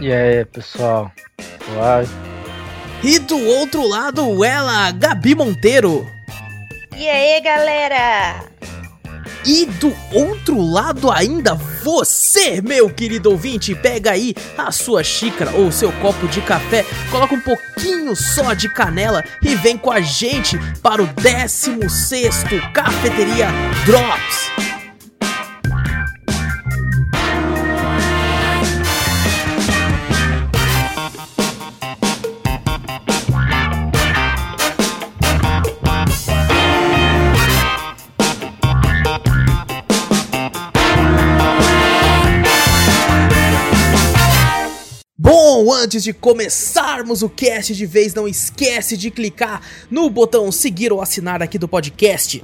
E aí, pessoal? Uai. E do outro lado, ela, Gabi Monteiro. E aí, galera? E do outro lado ainda, você, meu querido ouvinte, pega aí a sua xícara ou seu copo de café, coloca um pouquinho só de canela e vem com a gente para o 16 Cafeteria Drops. Antes de começarmos o cast de vez, não esquece de clicar no botão seguir ou assinar aqui do podcast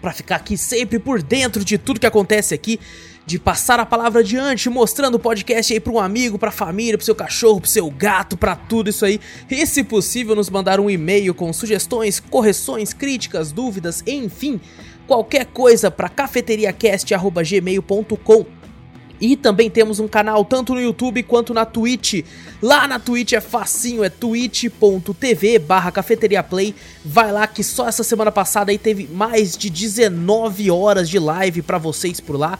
para ficar aqui sempre por dentro de tudo que acontece aqui, de passar a palavra adiante, mostrando o podcast aí para um amigo, para família, para seu cachorro, para seu gato, para tudo isso aí. E se possível, nos mandar um e-mail com sugestões, correções, críticas, dúvidas, enfim, qualquer coisa para cafeteriacast@gmail.com. E também temos um canal tanto no YouTube quanto na Twitch. Lá na Twitch é facinho, é twitch.tv barra cafeteriaplay. Vai lá que só essa semana passada aí teve mais de 19 horas de live para vocês por lá.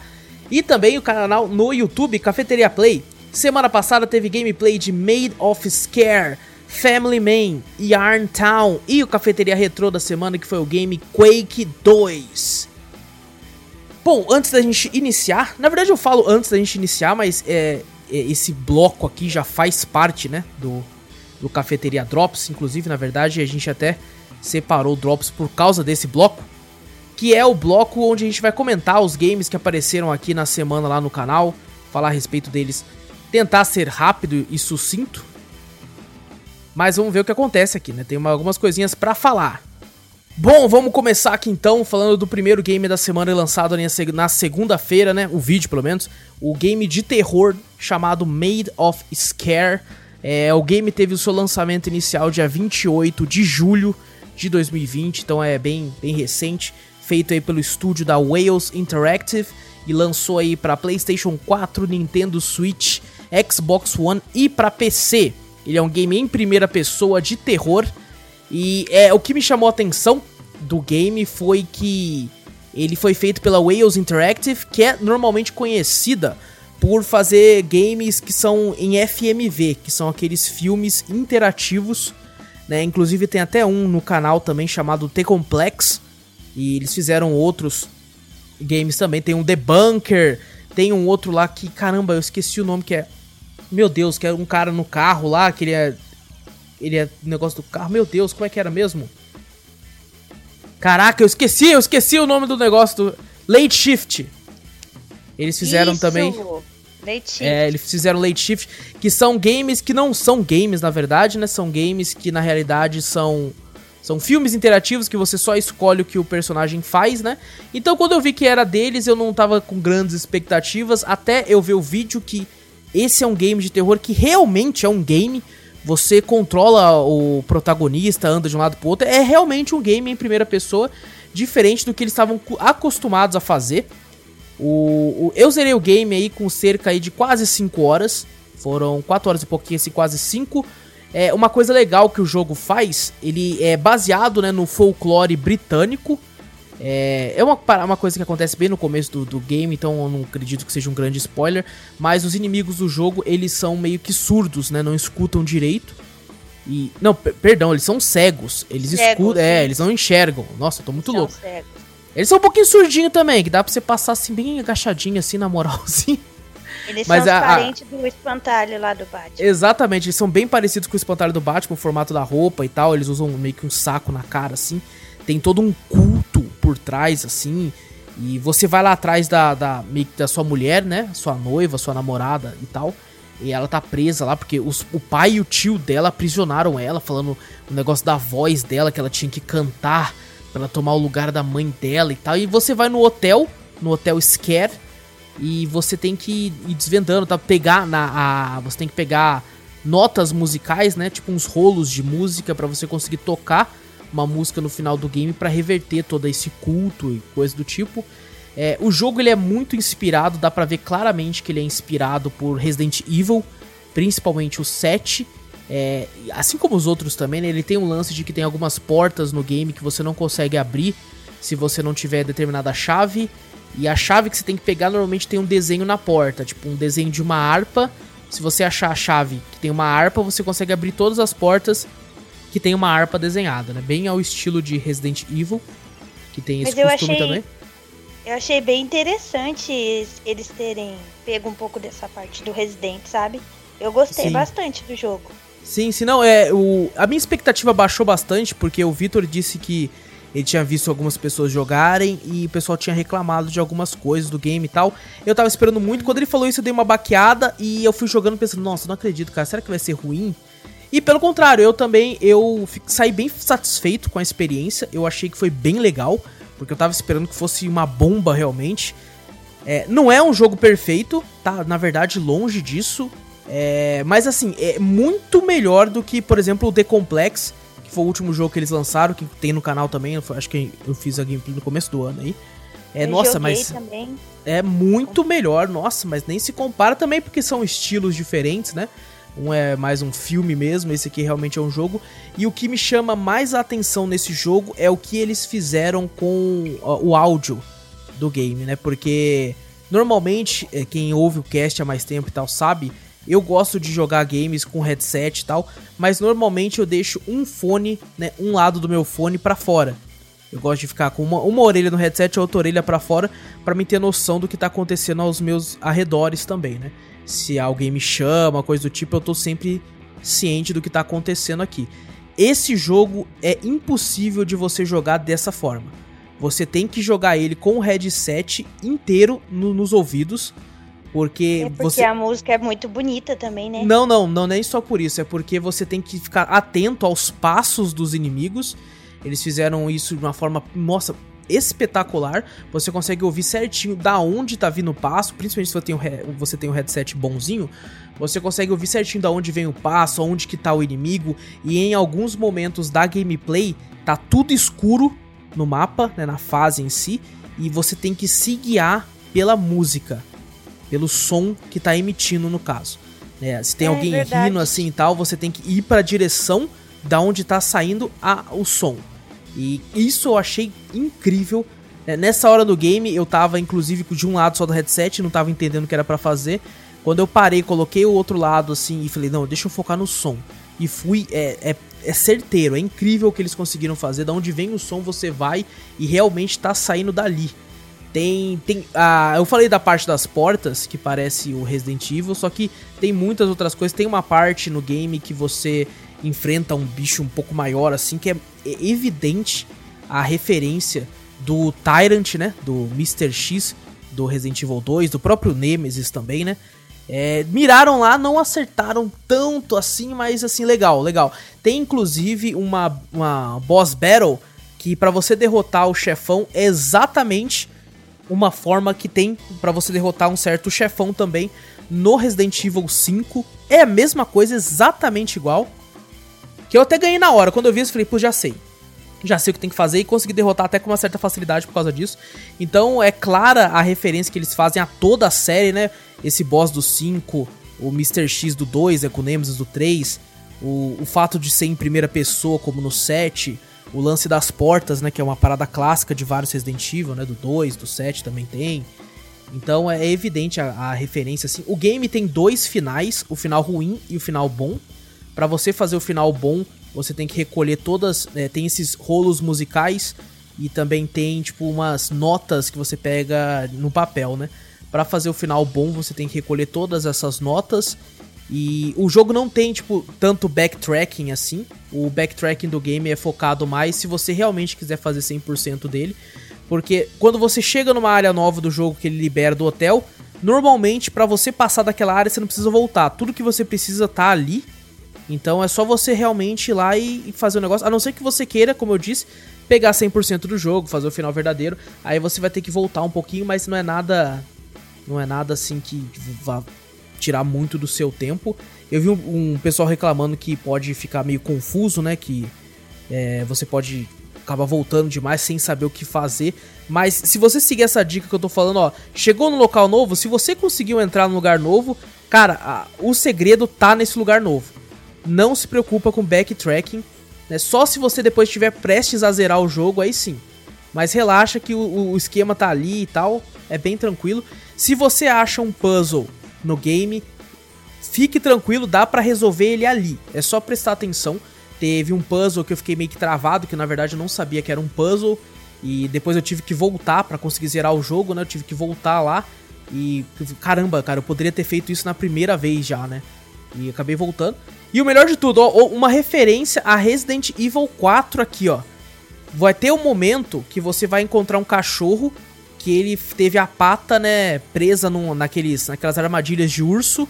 E também o canal no YouTube, Cafeteria Play. Semana passada teve gameplay de Made of Scare, Family Man, Yarn Town e o Cafeteria Retro da semana que foi o game Quake 2. Bom, antes da gente iniciar, na verdade eu falo antes da gente iniciar, mas é, é, esse bloco aqui já faz parte, né, do, do Cafeteria Drops. Inclusive, na verdade, a gente até separou Drops por causa desse bloco, que é o bloco onde a gente vai comentar os games que apareceram aqui na semana lá no canal, falar a respeito deles, tentar ser rápido e sucinto. Mas vamos ver o que acontece aqui, né? Tem uma, algumas coisinhas para falar. Bom, vamos começar aqui então falando do primeiro game da semana lançado na segunda-feira, né? O vídeo, pelo menos. O game de terror chamado Made of Scare. É, o game teve o seu lançamento inicial dia 28 de julho de 2020, então é bem, bem recente. Feito aí pelo estúdio da Wales Interactive e lançou aí para PlayStation 4, Nintendo Switch, Xbox One e para PC. Ele é um game em primeira pessoa de terror e é, o que me chamou a atenção do game foi que ele foi feito pela Wales Interactive, que é normalmente conhecida por fazer games que são em FMV, que são aqueles filmes interativos, né? Inclusive tem até um no canal também chamado The Complex, e eles fizeram outros games também, tem um The Bunker, tem um outro lá que, caramba, eu esqueci o nome que é Meu Deus, que é um cara no carro lá, que ele é ele é negócio do carro. Meu Deus, como é que era mesmo? Caraca, eu esqueci, eu esqueci o nome do negócio do Late Shift. Eles fizeram Isso. também Late Shift. É, eles fizeram Late Shift, que são games que não são games, na verdade, né? São games que na realidade são são filmes interativos que você só escolhe o que o personagem faz, né? Então quando eu vi que era deles, eu não tava com grandes expectativas, até eu ver o vídeo que esse é um game de terror que realmente é um game você controla o protagonista, anda de um lado pro outro. É realmente um game em primeira pessoa, diferente do que eles estavam acostumados a fazer. O, o, eu zerei o game aí com cerca aí de quase 5 horas. Foram 4 horas e pouquinho, assim, quase 5. É, uma coisa legal que o jogo faz, ele é baseado né, no folclore britânico. É, é uma, uma coisa que acontece bem no começo do, do game, então eu não acredito que seja um grande spoiler. Mas os inimigos do jogo, eles são meio que surdos, né? Não escutam direito. E. Não, perdão, eles são cegos. Eles escutam. É, eles não enxergam. Nossa, eu tô muito louco. Cegos. Eles são um pouquinho surdinho também, que dá pra você passar assim, bem agachadinho, assim, na moral, assim. Eles Mas são a, parentes do espantalho lá do Batman. Exatamente, eles são bem parecidos com o espantalho do Batman, o formato da roupa e tal. Eles usam meio que um saco na cara, assim. Tem todo um por trás, assim. E você vai lá atrás da, da, da sua mulher, né? Sua noiva, sua namorada e tal. E ela tá presa lá porque os, o pai e o tio dela aprisionaram ela, falando o negócio da voz dela, que ela tinha que cantar pra ela tomar o lugar da mãe dela e tal. E você vai no hotel, no hotel Scare, e você tem que ir desvendando, tá? Pegar na. A, você tem que pegar notas musicais, né? Tipo uns rolos de música para você conseguir tocar uma música no final do game para reverter todo esse culto e coisa do tipo. É, o jogo ele é muito inspirado, dá pra ver claramente que ele é inspirado por Resident Evil, principalmente o 7. É, assim como os outros também, né, ele tem um lance de que tem algumas portas no game que você não consegue abrir se você não tiver determinada chave. E a chave que você tem que pegar normalmente tem um desenho na porta, tipo um desenho de uma harpa. Se você achar a chave que tem uma harpa, você consegue abrir todas as portas que tem uma harpa desenhada, né? Bem ao estilo de Resident Evil, que tem esse Mas costume eu achei, também. Eu achei bem interessante eles terem pego um pouco dessa parte do Resident, sabe? Eu gostei Sim. bastante do jogo. Sim, se não, é, o, a minha expectativa baixou bastante, porque o Vitor disse que ele tinha visto algumas pessoas jogarem e o pessoal tinha reclamado de algumas coisas do game e tal. Eu tava esperando muito, quando ele falou isso eu dei uma baqueada e eu fui jogando pensando, nossa, não acredito, cara, será que vai ser ruim? E pelo contrário, eu também, eu saí bem satisfeito com a experiência, eu achei que foi bem legal, porque eu tava esperando que fosse uma bomba realmente. É, não é um jogo perfeito, tá? Na verdade, longe disso. É, mas assim, é muito melhor do que, por exemplo, o The Complex, que foi o último jogo que eles lançaram, que tem no canal também. Acho que eu fiz a gameplay no começo do ano aí. É, Eu nossa, mas também. é muito melhor, nossa, mas nem se compara também porque são estilos diferentes, né? Um é mais um filme mesmo, esse aqui realmente é um jogo. E o que me chama mais a atenção nesse jogo é o que eles fizeram com o áudio do game, né? Porque normalmente, é, quem ouve o cast há mais tempo e tal sabe, eu gosto de jogar games com headset e tal, mas normalmente eu deixo um fone, né, um lado do meu fone pra fora. Eu gosto de ficar com uma, uma orelha no headset e outra orelha pra fora pra me ter noção do que tá acontecendo aos meus arredores também, né? Se alguém me chama, coisa do tipo, eu tô sempre ciente do que tá acontecendo aqui. Esse jogo é impossível de você jogar dessa forma. Você tem que jogar ele com o headset inteiro no- nos ouvidos, porque, É porque você a música é muito bonita também, né? não, não, não nem só por isso, é porque você tem que ficar atento aos passos dos inimigos. Eles fizeram isso de uma forma, nossa, espetacular. Você consegue ouvir certinho da onde tá vindo o passo, principalmente se você tem um, você tem um headset bonzinho. Você consegue ouvir certinho da onde vem o passo, aonde que tá o inimigo. E em alguns momentos da gameplay, tá tudo escuro no mapa, né, na fase em si. E você tem que se guiar pela música, pelo som que tá emitindo no caso. né? se tem É alguém verdade. rindo assim e tal, você tem que ir pra direção da onde tá saindo a, o som. E isso eu achei incrível. né? Nessa hora do game, eu tava inclusive de um lado só do headset, não tava entendendo o que era pra fazer. Quando eu parei, coloquei o outro lado assim e falei, não, deixa eu focar no som. E fui, é, é, é certeiro, é incrível o que eles conseguiram fazer. Da onde vem o som, você vai e realmente tá saindo dali. Tem. tem ah, eu falei da parte das portas, que parece o Resident Evil, só que tem muitas outras coisas. Tem uma parte no game que você enfrenta um bicho um pouco maior, assim, que é é evidente a referência do Tyrant, né? Do Mr. X, do Resident Evil 2, do próprio Nemesis também, né? É, miraram lá, não acertaram tanto assim, mas assim, legal, legal. Tem inclusive uma, uma boss battle que pra você derrotar o chefão é exatamente uma forma que tem pra você derrotar um certo chefão também no Resident Evil 5. É a mesma coisa, exatamente igual. Que eu até ganhei na hora. Quando eu vi isso, falei, pô, já sei. Já sei o que tem que fazer e consegui derrotar até com uma certa facilidade por causa disso. Então é clara a referência que eles fazem a toda a série, né? Esse boss do 5, o Mr. X do 2, é com o Nemesis do 3, o, o fato de ser em primeira pessoa, como no 7, o lance das portas, né? Que é uma parada clássica de vários Resident Evil, né? Do 2, do 7 também tem. Então é evidente a, a referência, assim. O game tem dois finais, o final ruim e o final bom. Pra você fazer o final bom, você tem que recolher todas. é, tem esses rolos musicais e também tem, tipo, umas notas que você pega no papel, né? Pra fazer o final bom, você tem que recolher todas essas notas. E o jogo não tem, tipo, tanto backtracking assim. O backtracking do game é focado mais se você realmente quiser fazer 100% dele. Porque quando você chega numa área nova do jogo que ele libera do hotel, Normalmente, para você passar daquela área, você não precisa voltar. Tudo que você precisa tá ali. Então é só você realmente ir lá e, fazer o negócio. A não ser que você queira, como eu disse, pegar 100% do jogo, fazer o final verdadeiro. Aí você vai ter que voltar um pouquinho, mas não é nada. Não é nada assim que vá tirar muito do seu tempo. Eu vi um, um pessoal reclamando que pode ficar meio confuso, né? Que é, você pode acabar voltando demais sem saber o que fazer. Mas se você seguir essa dica que eu tô falando, ó, chegou no local novo, se você conseguiu entrar no lugar novo, cara, a, o segredo tá nesse lugar novo. Não se preocupa com backtracking, né? Só se você depois estiver prestes a zerar o jogo, aí sim. Mas relaxa que o, o esquema tá ali e tal, é bem tranquilo. Se você acha um puzzle no game, fique tranquilo, dá para resolver ele ali. É só prestar atenção. Teve um puzzle que eu fiquei meio que travado, que na verdade eu não sabia que era um puzzle. E depois eu tive que voltar para conseguir zerar o jogo, né? Eu tive que voltar lá. E caramba, cara, eu poderia ter feito isso na primeira vez já, né? E acabei voltando. E o melhor de tudo, ó, uma referência a Resident Evil 4 aqui, ó. Vai ter um momento que você vai encontrar um cachorro que ele teve a pata, né, presa num, naqueles, naquelas armadilhas de urso.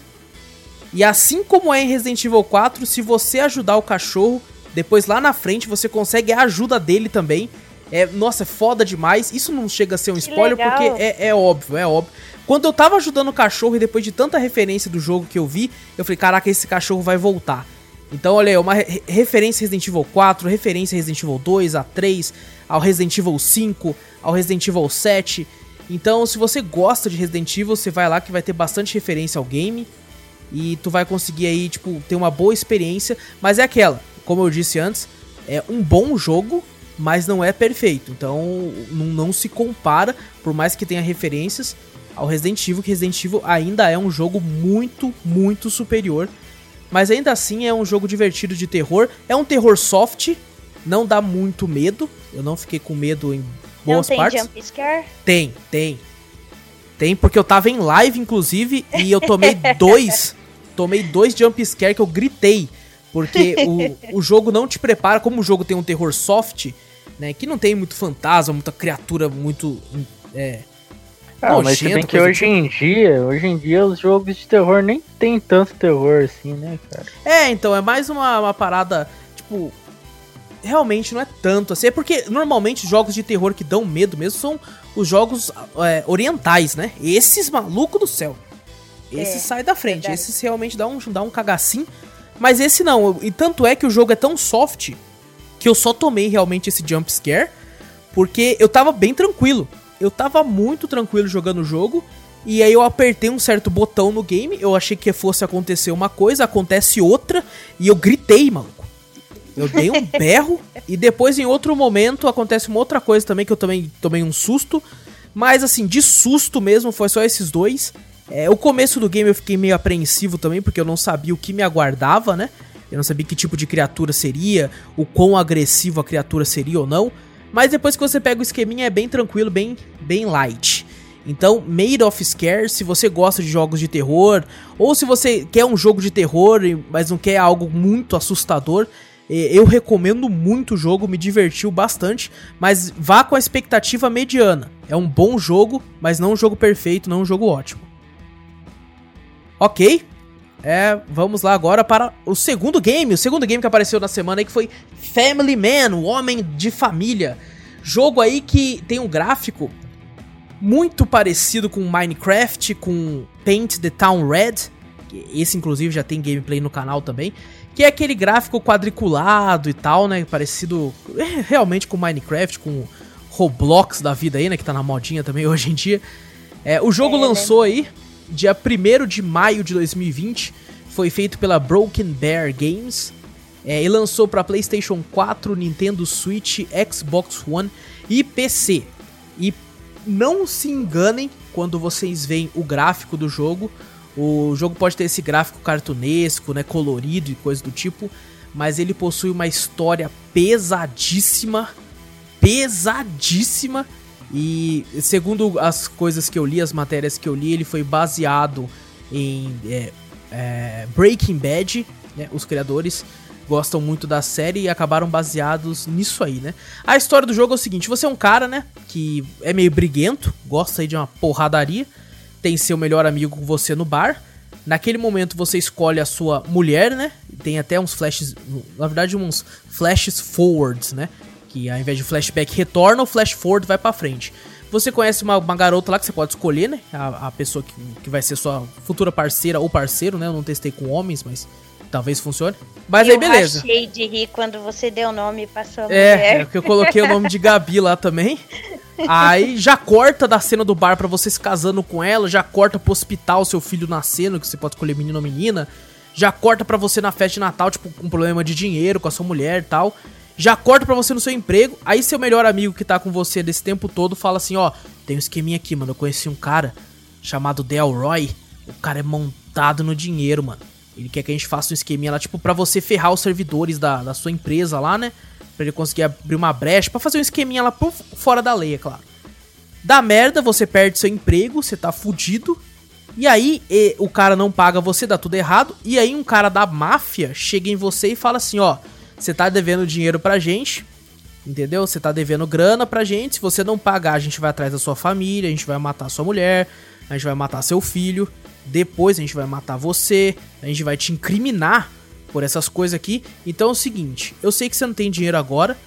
E assim como é em Resident Evil 4, se você ajudar o cachorro, depois lá na frente você consegue a ajuda dele também. É, nossa, é foda demais. Isso não chega a ser um que spoiler legal. porque é, é óbvio, é óbvio. Quando eu tava ajudando o cachorro e depois de tanta referência do jogo que eu vi, eu falei, caraca, esse cachorro vai voltar. Então, olha aí, uma re referência Resident Evil 4, referência Resident Evil 2, a 3, ao Resident Evil 5, ao Resident Evil 7. Então, se você gosta de Resident Evil, você vai lá que vai ter bastante referência ao game e tu vai conseguir aí, tipo, ter uma boa experiência, mas é aquela, como eu disse antes, é um bom jogo, mas não é perfeito. Então, não, não se compara, por mais que tenha referências ao Resident Evil, que Resident Evil ainda é um jogo muito, muito superior. Mas ainda assim é um jogo divertido de terror. É um terror soft, não dá muito medo. Eu não fiquei com medo em boas não tem partes. Jump scare? Tem, tem. Tem, porque eu tava em live, inclusive, e eu tomei dois tomei dois jump scare que eu gritei. Porque o, o jogo não te prepara, como o jogo tem um terror soft, né? Que não tem muito fantasma, muita criatura muito. É, ah, nojenta, mas se bem que hoje tipo. em dia, hoje em dia os jogos de terror nem tem tanto terror assim, né, cara? É, então, é mais uma, uma parada, tipo, realmente não é tanto assim. É porque normalmente jogos de terror que dão medo mesmo são os jogos é, orientais, né? Esses malucos do céu. Esse é, sai da frente. Verdade. Esse realmente dá um, dá um cagacinho. Mas esse não. E tanto é que o jogo é tão soft que eu só tomei realmente esse jump scare. Porque eu tava bem tranquilo. Eu tava muito tranquilo jogando o jogo. E aí eu apertei um certo botão no game. Eu achei que fosse acontecer uma coisa, acontece outra. E eu gritei, maluco. Eu dei um berro. e depois, em outro momento, acontece uma outra coisa também que eu também tomei um susto. Mas assim, de susto mesmo, foi só esses dois. É, o começo do game eu fiquei meio apreensivo também, porque eu não sabia o que me aguardava, né? Eu não sabia que tipo de criatura seria, o quão agressivo a criatura seria ou não. Mas depois que você pega o esqueminha é bem tranquilo, bem, bem light. Então, Made of Scare, se você gosta de jogos de terror, ou se você quer um jogo de terror, mas não quer algo muito assustador, eu recomendo muito o jogo, me divertiu bastante, mas vá com a expectativa mediana. É um bom jogo, mas não um jogo perfeito, não um jogo ótimo. Ok. É, vamos lá agora para o segundo game. O segundo game que apareceu na semana aí que foi Family Man, o Homem de Família. Jogo aí que tem um gráfico muito parecido com Minecraft, com Paint the Town Red. Esse, inclusive, já tem gameplay no canal também. Que é aquele gráfico quadriculado e tal, né? Parecido é, realmente com Minecraft, com Roblox da vida aí, né? Que tá na modinha também hoje em dia. É, o jogo é, né? lançou né? aí dia 1 de maio de 2020, foi feito pela Broken Bear Games é, e lançou para PlayStation 4, Nintendo Switch, Xbox One e PC. E não se enganem quando vocês veem o gráfico do jogo. O jogo pode ter esse gráfico cartunesco, né, colorido e coisa do tipo, mas ele possui uma história pesadíssima, pesadíssima e segundo as coisas que eu li, as matérias que eu li, ele foi baseado em é, é, Breaking Bad, né? Os criadores gostam muito da série e acabaram baseados nisso aí, né? A história do jogo é o seguinte: você é um cara, né? Que é meio briguento, gosta aí de uma porradaria. tem seu melhor amigo com você no bar. Naquele momento você escolhe a sua mulher, né? Tem até uns flashes, na verdade uns flashes forwards, né? Que ao invés de flashback retorna, o flash forward vai para frente. Você conhece uma, uma, garota lá que você pode escolher, né? A, a pessoa que, que vai ser sua futura parceira ou parceiro, né? Eu não testei com homens, mas talvez funcione. Mas eu aí, beleza. Eu achei de rir quando você deu o nome pra sua é, mulher. É, que eu coloquei o nome de Gabi lá também. Aí já corta da cena do bar para você se casando com ela, já corta pro hospital seu filho nascendo, que você pode escolher menino ou menina. Já corta para você na festa de Natal, tipo, com um problema de dinheiro com a sua mulher e tal já corta para você no seu emprego. Aí seu melhor amigo que tá com você desse tempo todo fala assim: ó, tem um esqueminha aqui, mano. Eu conheci um cara chamado Delroy. O cara é montado no dinheiro, mano. Ele quer que a gente faça um esqueminha lá, tipo, pra você ferrar os servidores da, da sua empresa lá, né? Pra ele conseguir abrir uma brecha, pra fazer um esqueminha lá por fora da lei, é claro. Dá merda, você perde seu emprego, você tá fudido. E aí, e, o cara não paga você, dá tudo errado. E aí, um cara da máfia chega em você e fala assim: ó, você tá devendo dinheiro pra gente, entendeu? Você tá devendo grana pra gente. Se você não pagar, a gente vai atrás da sua família, a gente vai matar sua mulher, a gente vai matar seu filho. Depois a gente vai matar você, a gente vai te incriminar por essas coisas aqui. Então é o seguinte, eu sei que você não tem dinheiro agora,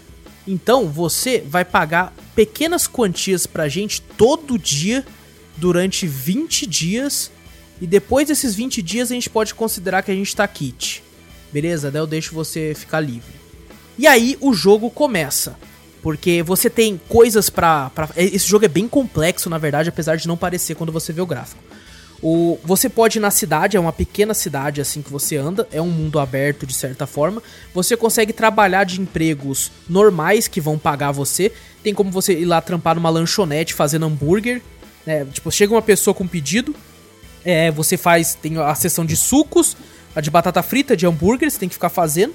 então você vai pagar pequenas quantias pra gente todo dia durante 20 dias. E depois desses 20 dias a gente pode considerar que a gente tá kit. Beleza? Daí eu deixo você ficar livre. E aí o jogo começa. Porque você tem coisas pra, pra. Esse jogo é bem complexo, na verdade, apesar de não parecer quando você vê o gráfico. O, você pode ir na cidade, é uma pequena cidade assim que você anda, é um mundo aberto de certa forma. Você consegue trabalhar de empregos normais que vão pagar você. Tem como você ir lá trampar numa lanchonete fazendo hambúrguer. Né? Tipo, chega uma pessoa com um pedido, é, você faz. Tem a sessão de sucos, a de batata frita, de hambúrguer, você tem que ficar fazendo.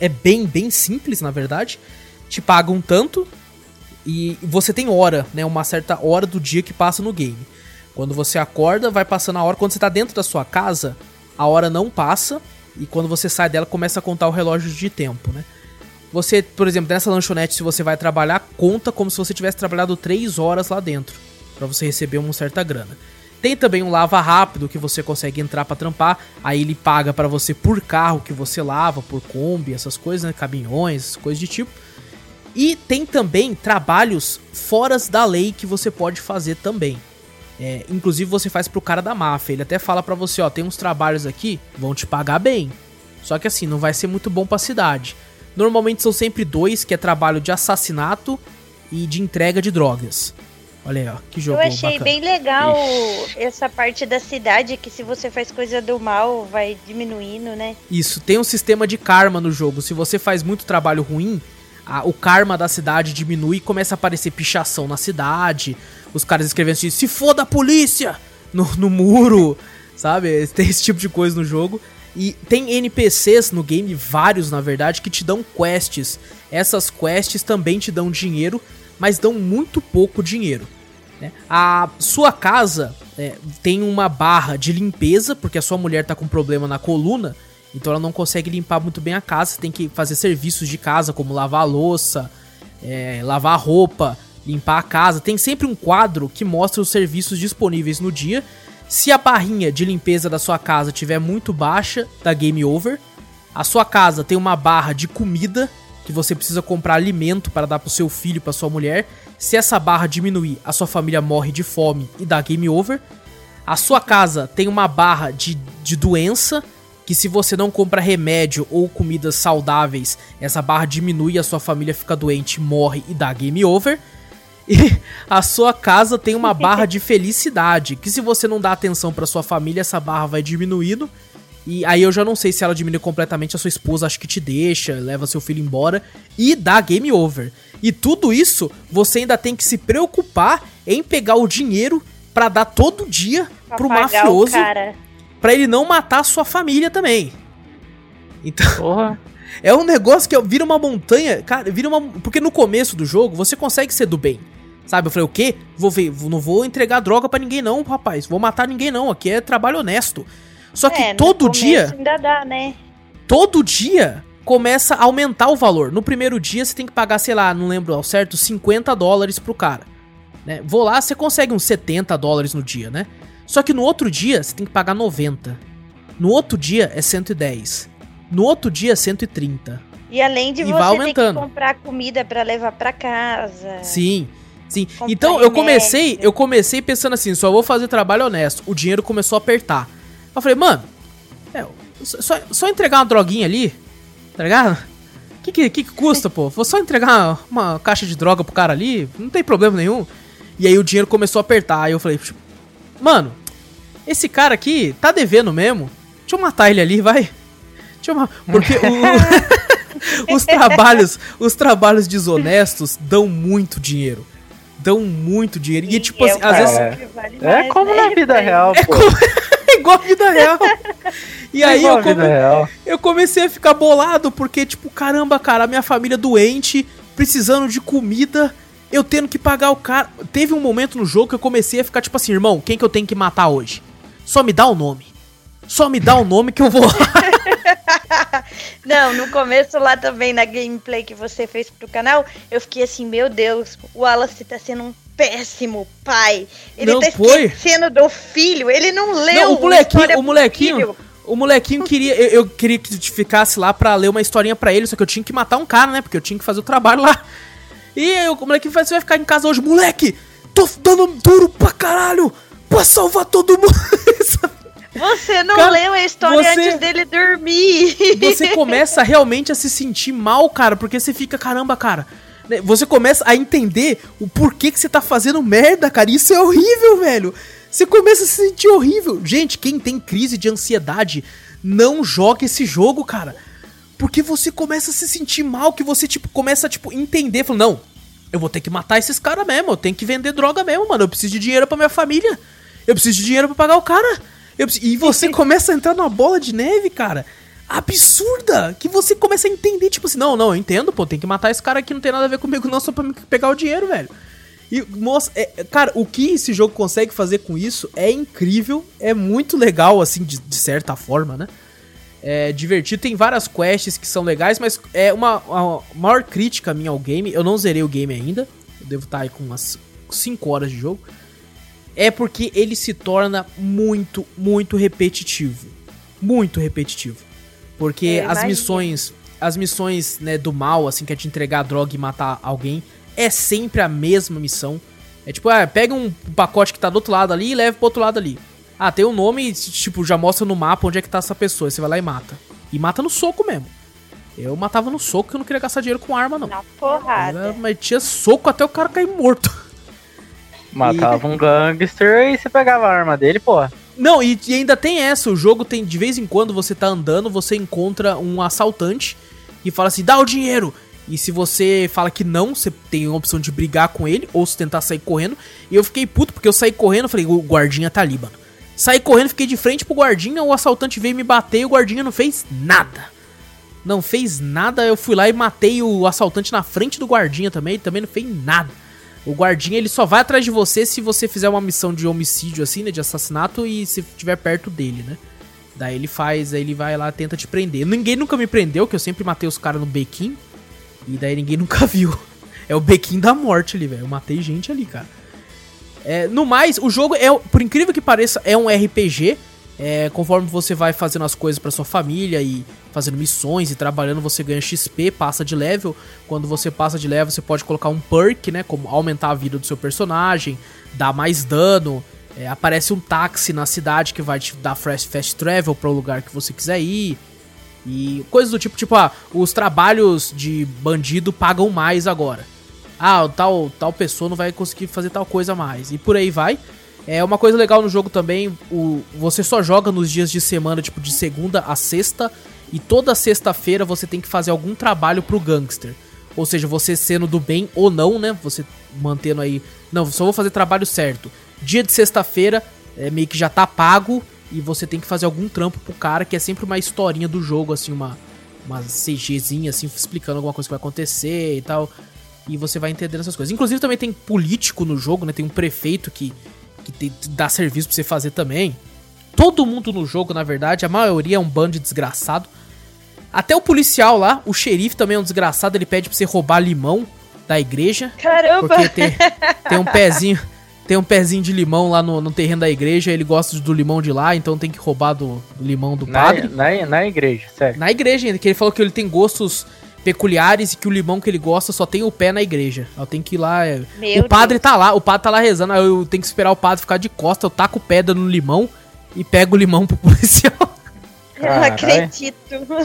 É bem, bem simples, na verdade. Te pagam tanto e você tem hora, né? Uma certa hora do dia que passa no game. Quando você acorda, vai passando a hora. Quando você tá dentro da sua casa, a hora não passa. E quando você sai dela, começa a contar o relógio de tempo, né? Você, por exemplo, nessa lanchonete, se você vai trabalhar, conta como se você tivesse trabalhado 3 horas lá dentro. para você receber uma certa grana. Tem também um lava rápido que você consegue entrar para trampar. Aí ele paga para você por carro que você lava, por Kombi, essas coisas, né? Caminhões, coisas de tipo. E tem também trabalhos fora da lei que você pode fazer também. É, inclusive você faz pro cara da máfia. Ele até fala para você, ó, tem uns trabalhos aqui, vão te pagar bem. Só que assim, não vai ser muito bom pra cidade. Normalmente são sempre dois, que é trabalho de assassinato e de entrega de drogas. Olha aí, ó, que jogo Eu achei bacana. bem legal Ixi. essa parte da cidade, que se você faz coisa do mal, vai diminuindo, né? Isso, tem um sistema de karma no jogo. Se você faz muito trabalho ruim, a, o karma da cidade diminui e começa a aparecer pichação na cidade. Os caras escrevendo assim, se foda a polícia! No, no muro, sabe? Tem esse tipo de coisa no jogo. E tem NPCs no game, vários na verdade, que te dão quests. Essas quests também te dão dinheiro mas dão muito pouco dinheiro. Né? A sua casa é, tem uma barra de limpeza, porque a sua mulher tá com problema na coluna, então ela não consegue limpar muito bem a casa. Tem que fazer serviços de casa, como lavar louça, é, lavar roupa, limpar a casa. Tem sempre um quadro que mostra os serviços disponíveis no dia. Se a barrinha de limpeza da sua casa tiver muito baixa, dá game over. A sua casa tem uma barra de comida que você precisa comprar alimento para dar pro seu filho, para sua mulher. Se essa barra diminuir, a sua família morre de fome e dá game over. A sua casa tem uma barra de, de doença, que se você não compra remédio ou comidas saudáveis, essa barra diminui, a sua família fica doente, morre e dá game over. E a sua casa tem uma barra de felicidade, que se você não dá atenção para sua família, essa barra vai diminuindo e aí eu já não sei se ela diminui completamente, a sua esposa acho que te deixa, leva seu filho embora e dá game over. E tudo isso você ainda tem que se preocupar em pegar o dinheiro para dar todo dia pra pro mafioso para ele não matar a sua família também. Então, Porra. é um negócio que vira uma montanha, cara, vira uma porque no começo do jogo você consegue ser do bem. Sabe? Eu falei, o quê? Vou ver, não vou entregar droga para ninguém não, rapaz. Vou matar ninguém não, aqui é trabalho honesto. Só que é, todo dia. Ainda dá, né? Todo dia começa a aumentar o valor. No primeiro dia você tem que pagar, sei lá, não lembro ao certo, 50 dólares pro cara. Né? Vou lá, você consegue uns 70 dólares no dia, né? Só que no outro dia você tem que pagar 90. No outro dia é 110. No outro dia é 130. E além de e você ter que comprar comida para levar para casa. Sim. Sim. Então eu comecei, eu comecei pensando assim, só vou fazer trabalho honesto. O dinheiro começou a apertar. Eu falei, mano, é, só, só entregar uma droguinha ali, tá ligado? O que, que, que, custa, pô? Vou só entregar uma caixa de droga pro cara ali, não tem problema nenhum. E aí o dinheiro começou a apertar. Aí eu falei, mano, esse cara aqui tá devendo mesmo. Deixa eu matar ele ali, vai. Deixa eu matar. Porque o, os trabalhos, os trabalhos desonestos dão muito dinheiro dão muito dinheiro. E, tipo assim, às vezes. É, é como na vida real, é pô. Como... é igual a vida real. E é aí eu, come... eu comecei a ficar bolado, porque, tipo, caramba, cara, a minha família doente, precisando de comida, eu tendo que pagar o cara. Teve um momento no jogo que eu comecei a ficar, tipo assim, irmão, quem que eu tenho que matar hoje? Só me dá o nome. Só me dá o nome que eu vou. Não, no começo lá também, na gameplay que você fez pro canal, eu fiquei assim, meu Deus, o Wallace tá sendo um péssimo pai. Ele não tá foi. esquecendo do filho, ele não leu não, o molequinho, o molequinho, o molequinho queria, eu, eu, queria que ficasse lá pra ler uma historinha pra ele, só que eu tinha que matar um cara, né? Porque eu tinha que fazer o trabalho lá. E aí, o molequinho falou, você vai ficar em casa hoje, moleque! Tô dando duro pra caralho! Pra salvar todo mundo! Você não cara, leu a história você, antes dele dormir. Você começa realmente a se sentir mal, cara, porque você fica, caramba, cara. Né, você começa a entender o porquê que você tá fazendo merda, cara. Isso é horrível, velho. Você começa a se sentir horrível. Gente, quem tem crise de ansiedade, não joga esse jogo, cara. Porque você começa a se sentir mal, que você, tipo, começa a, tipo, entender. Fala, não, eu vou ter que matar esses caras mesmo. Eu tenho que vender droga mesmo, mano. Eu preciso de dinheiro pra minha família. Eu preciso de dinheiro pra pagar o cara. E você começa a entrar numa bola de neve, cara. Absurda! Que você começa a entender, tipo assim, não, não, eu entendo, pô, tem que matar esse cara aqui, não tem nada a ver comigo, não, só pra pegar o dinheiro, velho. E, moça, é, cara, o que esse jogo consegue fazer com isso é incrível, é muito legal, assim, de, de certa forma, né? É divertido, tem várias quests que são legais, mas é uma, uma maior crítica minha ao game. Eu não zerei o game ainda, eu devo estar aí com umas 5 horas de jogo é porque ele se torna muito, muito repetitivo. Muito repetitivo. Porque as missões, as missões, né, do mal, assim, que é te entregar a droga e matar alguém, é sempre a mesma missão. É tipo, ah, pega um pacote que tá do outro lado ali e leva pro outro lado ali. Ah, tem um nome e, tipo, já mostra no mapa onde é que tá essa pessoa. Aí você vai lá e mata. E mata no soco mesmo. Eu matava no soco, que eu não queria gastar dinheiro com arma, não. Na porrada. Mas tinha soco até o cara cair morto. Matava e... um gangster e você pegava a arma dele, pô. Não, e, e, ainda tem essa, o jogo tem, de vez em quando você tá andando, você encontra um assaltante e fala assim, dá o dinheiro. E se você fala que não, você tem a opção de brigar com ele ou se tentar sair correndo. E eu fiquei puto porque eu saí correndo, falei, o guardinha tá ali, mano. Saí correndo, fiquei de frente pro guardinha, o assaltante veio me bater e o guardinha não fez nada. Não fez nada, eu fui lá e matei o assaltante na frente do guardinha também, ele também não fez nada. O guardinha ele só vai atrás de você se você fizer uma missão de homicídio assim, né, de assassinato e se estiver perto dele, né? Daí ele faz, aí ele vai lá tenta te prender. Ninguém nunca me prendeu, que eu sempre matei os caras no bequim. E daí ninguém nunca viu. É o bequim da morte ali, velho. Eu matei gente ali, cara. É, no mais, o jogo é, por incrível que pareça, é um RPG. É, conforme você vai fazendo as coisas para sua família e fazendo missões e trabalhando, você ganha XP, passa de level. Quando você passa de level, você pode colocar um perk, né? Como aumentar a vida do seu personagem, dar mais dano. É, aparece um táxi na cidade que vai te dar fast, fast travel para o lugar que você quiser ir. E coisas do tipo, tipo, ah, os trabalhos de bandido pagam mais agora. Ah, tal, tal pessoa não vai conseguir fazer tal coisa mais. E por aí vai. É uma coisa legal no jogo também, o, você só joga nos dias de semana, tipo de segunda a sexta, e toda sexta-feira você tem que fazer algum trabalho pro gangster. Ou seja, você sendo do bem ou não, né? Você mantendo aí. Não, só vou fazer trabalho certo. Dia de sexta-feira, é, meio que já tá pago. E você tem que fazer algum trampo pro cara, que é sempre uma historinha do jogo, assim, uma, uma CGzinha, assim, explicando alguma coisa que vai acontecer e tal. E você vai entendendo essas coisas. Inclusive também tem político no jogo, né? Tem um prefeito que que dá serviço pra você fazer também. Todo mundo no jogo, na verdade, a maioria é um bando de desgraçado. Até o policial lá, o xerife também é um desgraçado, ele pede pra você roubar limão da igreja. Caramba! Porque tem, tem um pezinho. tem um pezinho de limão lá no, no terreno da igreja, ele gosta do limão de lá, então tem que roubar do, do limão do na, padre. Na, na igreja, sério. Na igreja ainda, que ele falou que ele tem gostos peculiares e que o limão que ele gosta só tem o pé na igreja. Eu tenho que ir lá. É... o padre Deus. tá lá, o padre tá lá rezando, aí eu tenho que esperar o padre ficar de costa, eu taco pedra no limão e pego o limão pro policial. Eu não acredito.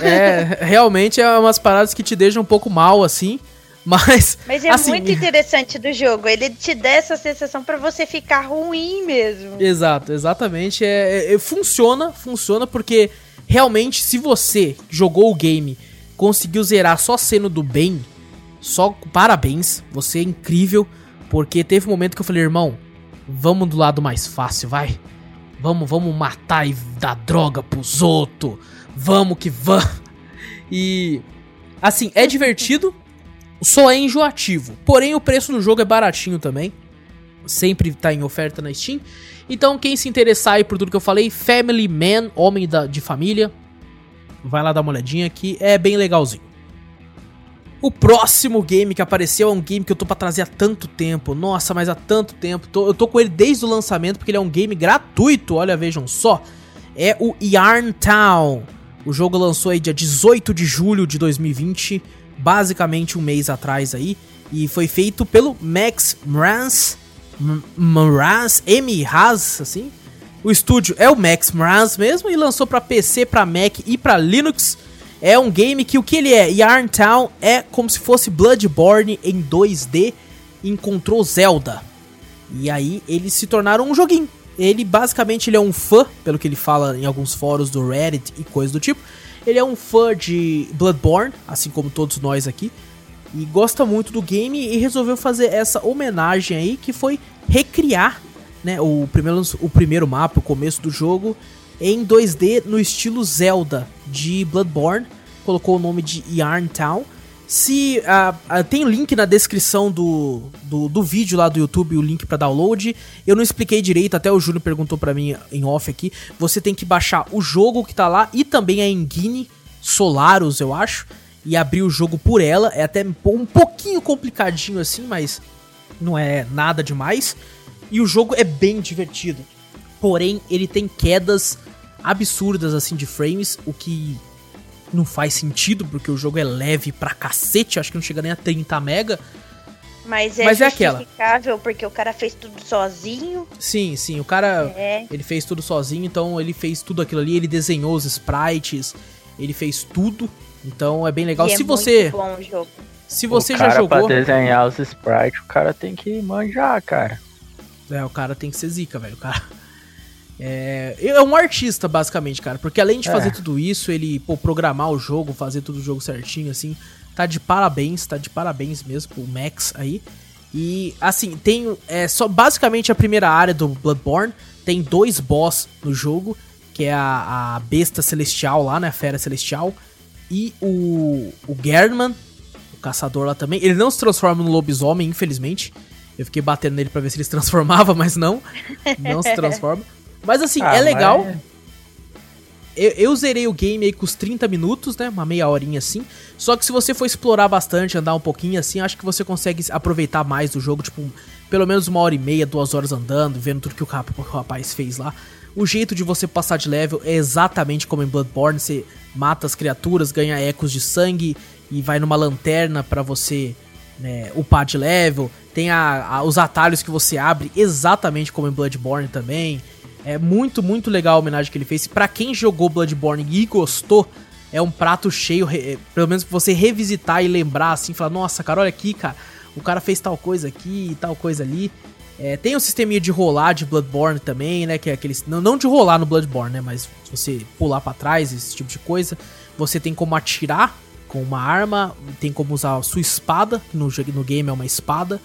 É, realmente é umas paradas que te deixam um pouco mal, assim. Mas. Mas é assim, muito interessante do jogo. Ele te dá essa sensação para você ficar ruim mesmo. Exato, exatamente. É, é, funciona, funciona porque realmente, se você jogou o game, conseguiu zerar só sendo do bem, só parabéns, você é incrível. Porque teve um momento que eu falei, irmão, vamos do lado mais fácil, vai. Vamos, vamos matar e dar droga pros outros. Vamos que vamos. E. Assim, é divertido, só é enjoativo. Porém, o preço do jogo é baratinho também. Sempre tá em oferta na Steam. Então, quem se interessar aí por tudo que eu falei, Family Man, Homem da, de Família, vai lá dar uma olhadinha que é bem legalzinho. O próximo game que apareceu é um game que eu tô pra trazer há tanto tempo. Nossa, mas há tanto tempo. Tô, eu tô com ele desde o lançamento porque ele é um game gratuito. Olha, vejam só. É o Yarn Town. O jogo lançou aí dia 18 de julho de 2020 basicamente um mês atrás aí. E foi feito pelo Max Mraz. Mraz, M. Raz, assim. O estúdio é o Max Mraz mesmo e lançou para PC, para Mac e para Linux. É um game que o que ele é? Yarn Town é como se fosse Bloodborne em 2D encontrou Zelda. E aí eles se tornaram um joguinho. Ele basicamente ele é um fã, pelo que ele fala em alguns fóruns do Reddit e coisas do tipo. Ele é um fã de Bloodborne, assim como todos nós aqui, e gosta muito do game e resolveu fazer essa homenagem aí, que foi recriar né, o, primeiro, o primeiro mapa, o começo do jogo, em 2D no estilo Zelda de Bloodborne. Colocou o nome de Yarn Town. Se uh, uh, tem link na descrição do, do, do, vídeo lá do YouTube, o link para download. Eu não expliquei direito, até o Júnior perguntou para mim em off aqui. Você tem que baixar o jogo que tá lá e também a engine Solaros, eu acho, e abrir o jogo por ela. É até um pouquinho complicadinho assim, mas não é nada demais. E o jogo é bem divertido. Porém, ele tem quedas absurdas assim de frames, o que não faz sentido, porque o jogo é leve pra cacete, acho que não chega nem a 30 mega. Mas é, Mas é aquela. porque o cara fez tudo sozinho. Sim, sim, o cara é. ele fez tudo sozinho, então ele fez tudo aquilo ali, ele desenhou os sprites, ele fez tudo. Então é bem legal. E se é você bom o jogo. Se você o já jogou para desenhar os sprites, o cara tem que manjar, cara. É, o cara tem que ser zica, velho. O cara é, é um artista, basicamente, cara. Porque além de fazer é. tudo isso, ele, pô, programar o jogo, fazer tudo o jogo certinho, assim, tá de parabéns, tá de parabéns mesmo pro Max aí. E, assim, tem é, só basicamente a primeira área do Bloodborne. Tem dois boss no jogo, que é a, a besta celestial lá, né? A fera celestial. E o, o Gerdman, o caçador lá também. Ele não se transforma no lobisomem, infelizmente. Eu fiquei batendo nele pra ver se ele se transformava, mas não. Não se transforma. Mas assim, ah, é legal. Mas... Eu, eu, zerei o game aí com os 30 minutos, né? Uma meia horinha assim. Só que se você for explorar bastante, andar um pouquinho assim, acho que você consegue aproveitar mais do jogo, tipo, pelo menos uma hora e meia, duas horas andando, vendo tudo que o rapaz fez lá. O jeito de você passar de level é exatamente como em Bloodborne, você mata as criaturas, ganha ecos de sangue e vai numa lanterna para você né, upar de level. Tem a, a, os atalhos que você abre exatamente como em Bloodborne também. É muito, muito legal a homenagem que ele fez. Para quem jogou Bloodborne e gostou, é um prato cheio, pelo menos pra você revisitar e lembrar assim, falar, nossa, cara, olha aqui, cara, o cara fez tal coisa aqui e tal coisa ali. É, tem um sisteminha de rolar de Bloodborne também, né? Que é aqueles. Não, não de rolar no Bloodborne, né? Mas você pular para trás, esse tipo de coisa. Você tem como atirar com uma arma, tem como usar a sua espada, no, no game é uma espada.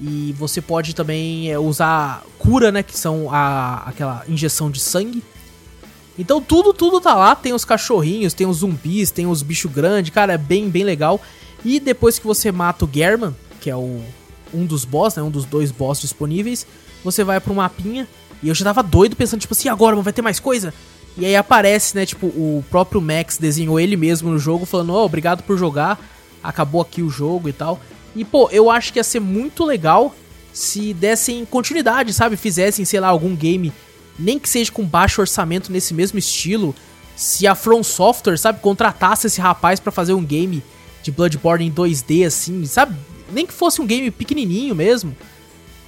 E você pode também é, usar cura, né? Que são a, aquela injeção de sangue. Então tudo, tudo tá lá. Tem os cachorrinhos, tem os zumbis, tem os bichos grandes. Cara, é bem, bem legal. E depois que você mata o German, que é o, um dos boss, né? Um dos dois boss disponíveis, você vai pro mapinha. E eu já tava doido pensando, tipo assim, agora vai ter mais coisa? E aí aparece, né? Tipo, o próprio Max desenhou ele mesmo no jogo, falando, oh, obrigado por jogar. Acabou aqui o jogo e tal. E, pô, eu acho que ia ser muito legal se dessem continuidade, sabe? Fizessem, sei lá, algum game, nem que seja com baixo orçamento nesse mesmo estilo. Se a From Software, sabe, contratasse esse rapaz para fazer um game de Bloodborne em 2D, assim, sabe? Nem que fosse um game pequenininho mesmo,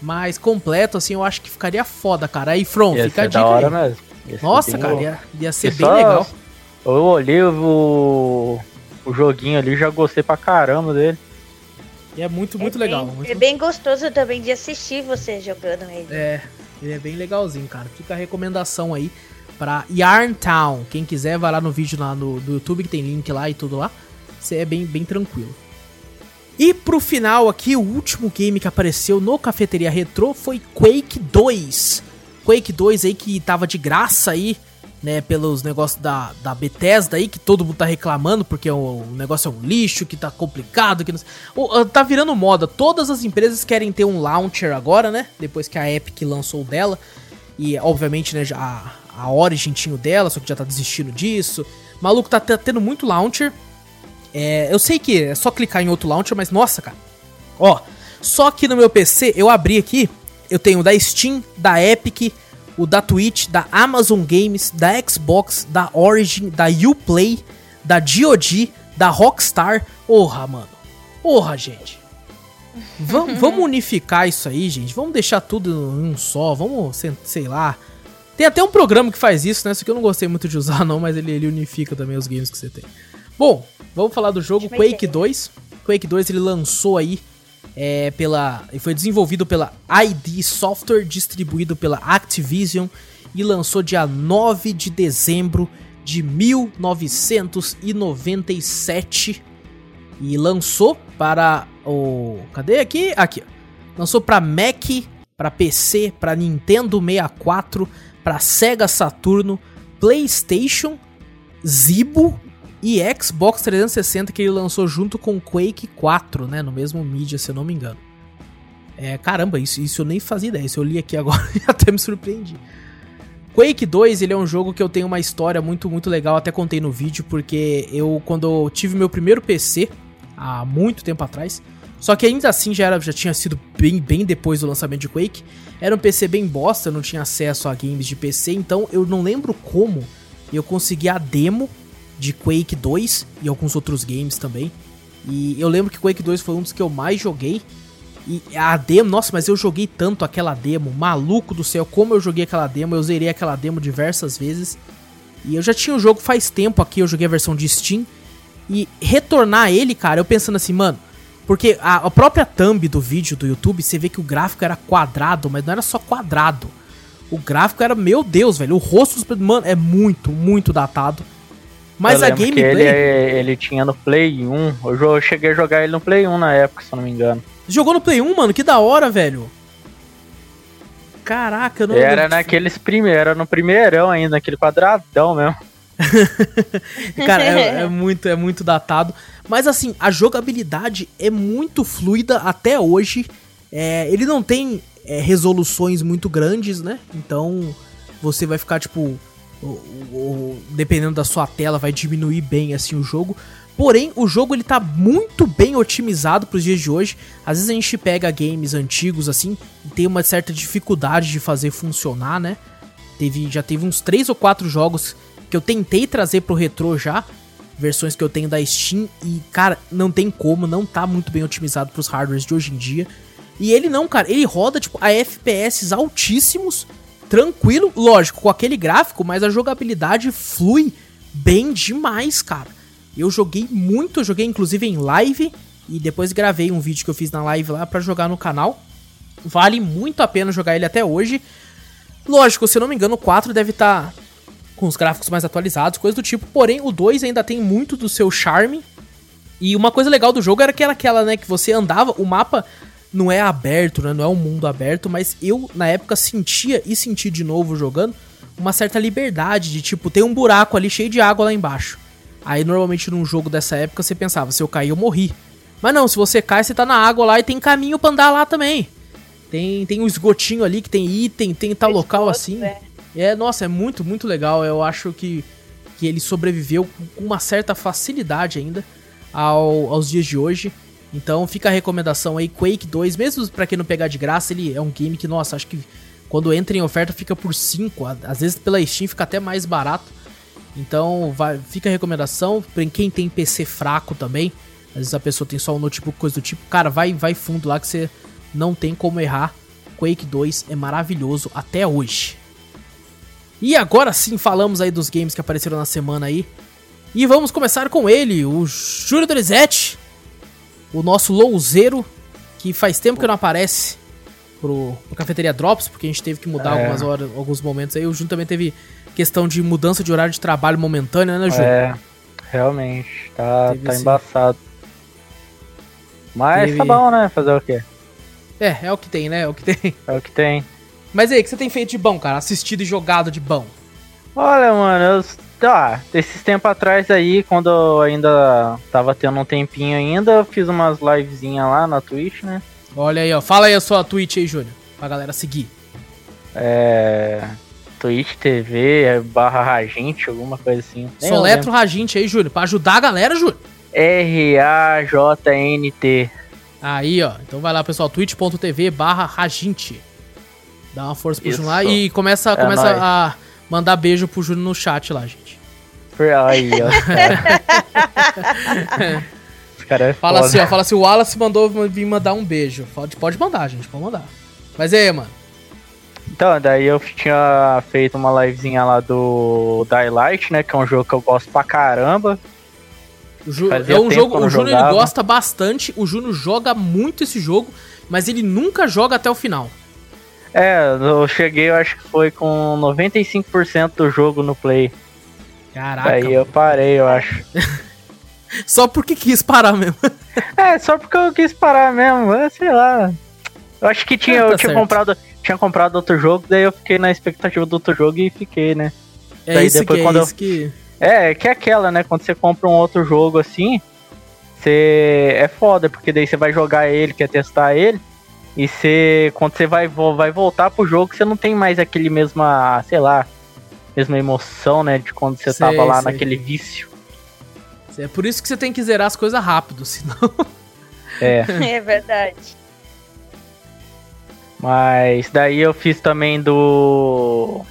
mas completo, assim, eu acho que ficaria foda, cara. Aí, From, ia fica a dica hora. Mesmo. Nossa, cara, ia, ia ser bem legal. Eu olhei o, o joguinho ali já gostei pra caramba dele. E é muito, muito é legal. Bem, muito... É bem gostoso também de assistir você jogando ele. É, ele é bem legalzinho, cara. Fica a recomendação aí pra Yarntown. Quem quiser, vai lá no vídeo lá no, do YouTube que tem link lá e tudo lá. Você é bem, bem tranquilo. E pro final aqui, o último game que apareceu no Cafeteria Retro foi Quake 2. Quake 2 aí que tava de graça aí né, pelos negócios da, da Bethesda aí, que todo mundo tá reclamando, porque o, o negócio é um lixo, que tá complicado, que não... o, tá virando moda. Todas as empresas querem ter um launcher agora, né? Depois que a Epic lançou dela. E, obviamente, né, a, a Origin tinha o dela, só que já tá desistindo disso. Maluco, tá tendo muito launcher. É, eu sei que é só clicar em outro launcher, mas nossa, cara. Ó, só que no meu PC, eu abri aqui, eu tenho da Steam, da Epic, o da Twitch, da Amazon Games, da Xbox, da Origin, da Uplay, da GOG, da Rockstar. Porra, mano. Porra, gente. Vamos, vamos unificar isso aí, gente. Vamos deixar tudo em um só. Vamos, sei lá. Tem até um programa que faz isso, né? Só que eu não gostei muito de usar, não, mas ele, ele unifica também os games que você tem. Bom, vamos falar do jogo Quake 2. Quake 2 ele lançou aí é, pela, foi desenvolvido pela ID Software, distribuído pela Activision e lançou dia 9 de dezembro de 1997 e lançou para o cadê aqui? Aqui. Lançou para Mac, para PC, para Nintendo 64, para Sega Saturno, PlayStation, Zibo e Xbox 360 que ele lançou junto com Quake 4, né, no mesmo mídia, se eu não me engano. É, caramba, isso, isso eu nem fazia ideia, isso eu li aqui agora e até me surpreendi. Quake 2, ele é um jogo que eu tenho uma história muito, muito legal, até contei no vídeo, porque eu, quando eu tive meu primeiro PC, há muito tempo atrás, só que ainda assim já, era, já tinha sido bem, bem depois do lançamento de Quake, era um PC bem bosta, eu não tinha acesso a games de PC, então eu não lembro como eu consegui a demo de Quake 2 e alguns outros games também. E eu lembro que Quake 2 foi um dos que eu mais joguei. E a demo, nossa, mas eu joguei tanto aquela demo, maluco do céu, como eu joguei aquela demo, eu zerei aquela demo diversas vezes. E eu já tinha o jogo faz tempo aqui, eu joguei a versão de Steam. E retornar ele, cara, eu pensando assim, mano, porque a, a própria thumb do vídeo do YouTube, você vê que o gráfico era quadrado, mas não era só quadrado. O gráfico era, meu Deus, velho, o rosto dos. Mano, é muito, muito datado. Mas eu a gameplay. Ele, ele tinha no Play 1. Eu cheguei a jogar ele no Play 1 na época, se eu não me engano. Jogou no Play 1, mano? Que da hora, velho. Caraca, eu não Era naqueles primeiros, era no primeirão ainda, naquele quadradão mesmo. Cara, é, é, muito, é muito datado. Mas assim, a jogabilidade é muito fluida até hoje. É, ele não tem é, resoluções muito grandes, né? Então você vai ficar, tipo, dependendo da sua tela, vai diminuir bem assim o jogo. Porém, o jogo ele tá muito bem otimizado para os dias de hoje. Às vezes a gente pega games antigos assim e tem uma certa dificuldade de fazer funcionar, né? Teve, já teve uns 3 ou 4 jogos que eu tentei trazer pro retrô já, versões que eu tenho da Steam e cara, não tem como, não tá muito bem otimizado para os hardwares de hoje em dia. E ele não, cara, ele roda tipo a FPS altíssimos tranquilo, lógico, com aquele gráfico, mas a jogabilidade flui bem demais, cara. Eu joguei muito, joguei inclusive em live e depois gravei um vídeo que eu fiz na live lá para jogar no canal. Vale muito a pena jogar ele até hoje. Lógico, se eu não me engano, o 4 deve estar tá com os gráficos mais atualizados, coisa do tipo, porém o 2 ainda tem muito do seu charme. E uma coisa legal do jogo era que era aquela, né, que você andava, o mapa não é aberto, né? Não é um mundo aberto, mas eu, na época, sentia e senti de novo jogando uma certa liberdade de tipo, tem um buraco ali cheio de água lá embaixo. Aí normalmente num jogo dessa época você pensava, se eu cair eu morri. Mas não, se você cai, você tá na água lá e tem caminho pra andar lá também. Tem, tem um esgotinho ali que tem item, tem tal local assim. É. é, nossa, é muito, muito legal. Eu acho que, que ele sobreviveu com uma certa facilidade ainda ao, aos dias de hoje. Então fica a recomendação aí, Quake 2, mesmo para quem não pegar de graça, ele é um game que, nossa, acho que quando entra em oferta fica por 5, às vezes pela Steam fica até mais barato. Então vai, fica a recomendação, para quem tem PC fraco também, às vezes a pessoa tem só um notebook, coisa do tipo, cara, vai, vai fundo lá que você não tem como errar. Quake 2 é maravilhoso até hoje. E agora sim falamos aí dos games que apareceram na semana aí. E vamos começar com ele, o Júlio Dorizete, o nosso louzeiro, que faz tempo que não aparece pro, pro Cafeteria Drops, porque a gente teve que mudar é. algumas horas, alguns momentos aí. O Júlio também teve questão de mudança de horário de trabalho momentânea, né, Júlio? É, realmente, tá, tá embaçado. Mas teve... tá bom, né? Fazer o quê? É, é o que tem, né? É o que tem. É o que tem. Mas aí, o que você tem feito de bom, cara? Assistido e jogado de bom? Olha, mano, eu ah, esses tempos atrás aí, quando eu ainda tava tendo um tempinho ainda, eu fiz umas livezinhas lá na Twitch, né? Olha aí, ó. Fala aí a sua Twitch aí, Júnior, pra galera seguir. É. Twitch TV barra Raginte, alguma coisa assim. Soletro Raginte aí, Júnior, pra ajudar a galera, Júnior. R-A-J-N-T. Aí, ó. Então vai lá, pessoal, twitch.tv barra Raginte. Dá uma força pro Júnior lá e começa, é começa a mandar beijo pro Júnior no chat lá, gente. Aí, ó. Cara é fala foda. assim, ó. Fala assim, o Wallace mandou vir mandar um beijo. Pode, pode mandar, gente. Pode mandar. Mas e aí, mano? Então, daí eu tinha feito uma livezinha lá do Daylight, né? Que é um jogo que eu gosto pra caramba. é um jogo, o Júnior gosta bastante, o Júnior joga muito esse jogo, mas ele nunca joga até o final. É, eu cheguei, eu acho que foi com 95% do jogo no play. Caraca. Aí eu parei, eu acho. só porque quis parar mesmo. é, só porque eu quis parar mesmo, é, sei lá. Eu acho que tinha, é, tá eu tinha comprado, tinha comprado outro jogo, daí eu fiquei na expectativa do outro jogo e fiquei, né? É daí isso depois, que, é quando é isso eu... que... É, que é aquela, né? Quando você compra um outro jogo assim, você é foda, porque daí você vai jogar ele, quer testar ele, e você, quando você vai, vai voltar pro jogo, você não tem mais aquele mesma, sei lá, mesma emoção, né? De quando você sei, tava lá sei. naquele vício. É por isso que você tem que zerar as coisas rápido, senão. É. é verdade. Mas daí eu fiz também do.